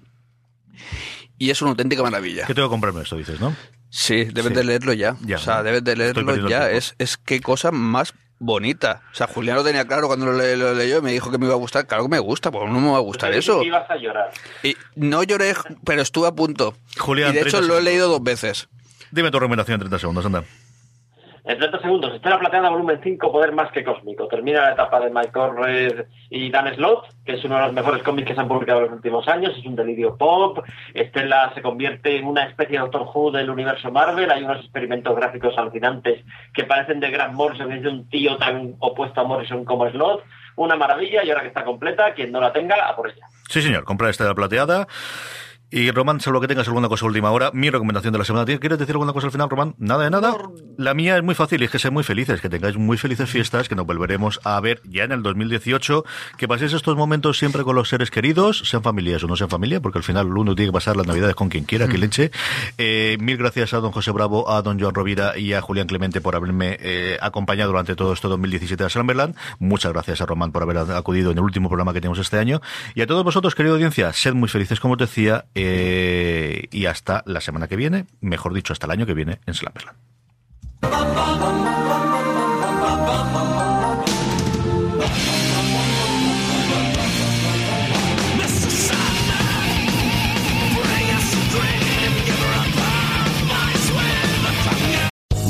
Y es una auténtica maravilla. ¿Qué tengo que comprarme esto, dices, no? Sí, debes Sí. de leerlo ya. Ya, o sea, debes de leerlo ya. Es, es qué cosa más bonita. O sea, Julián lo tenía claro cuando lo, le- lo leyó y me dijo que me iba a gustar. Claro que me gusta, pues no me va a gustar eso. que ibas a llorar. Y no lloré, pero estuve a punto. Julián, y de hecho 30 lo he leído dos veces. Dime tu recomendación en 30 segundos, anda. En 30 segundos, Estela Plateada, volumen 5, Poder más que cósmico. Termina la etapa de Mike Corred y Dan Slott, que es uno de los mejores cómics que se han publicado en los últimos años. Es un delirio pop. Estela se convierte en una especie de Doctor Who del universo Marvel. Hay unos experimentos gráficos alucinantes que parecen de Grant Morrison, es de un tío tan opuesto a Morrison como Slott. Una maravilla y ahora que está completa, quien no la tenga, a por ella. Sí, señor, compra Estela Plateada. Y Román, salvo que tengas alguna cosa última hora, mi recomendación de la semana. ¿Quieres decir alguna cosa al final, Román? Nada de nada. La mía es muy fácil y es que sean muy felices, que tengáis muy felices fiestas, que nos volveremos a ver ya en el 2018, que paséis estos momentos siempre con los seres queridos, sean familias o no sean familia, porque al final uno tiene que pasar las navidades con quien quiera, que leche. Eh, mil gracias a don José Bravo, a don Joan Rovira y a Julián Clemente por haberme eh, acompañado durante todo este 2017 a Slamberland. Muchas gracias a Román por haber acudido en el último programa que tenemos este año. Y a todos vosotros, querida audiencia, sed muy felices, como os decía, eh, y hasta la semana que viene, mejor dicho, hasta el año que viene en Slamberland.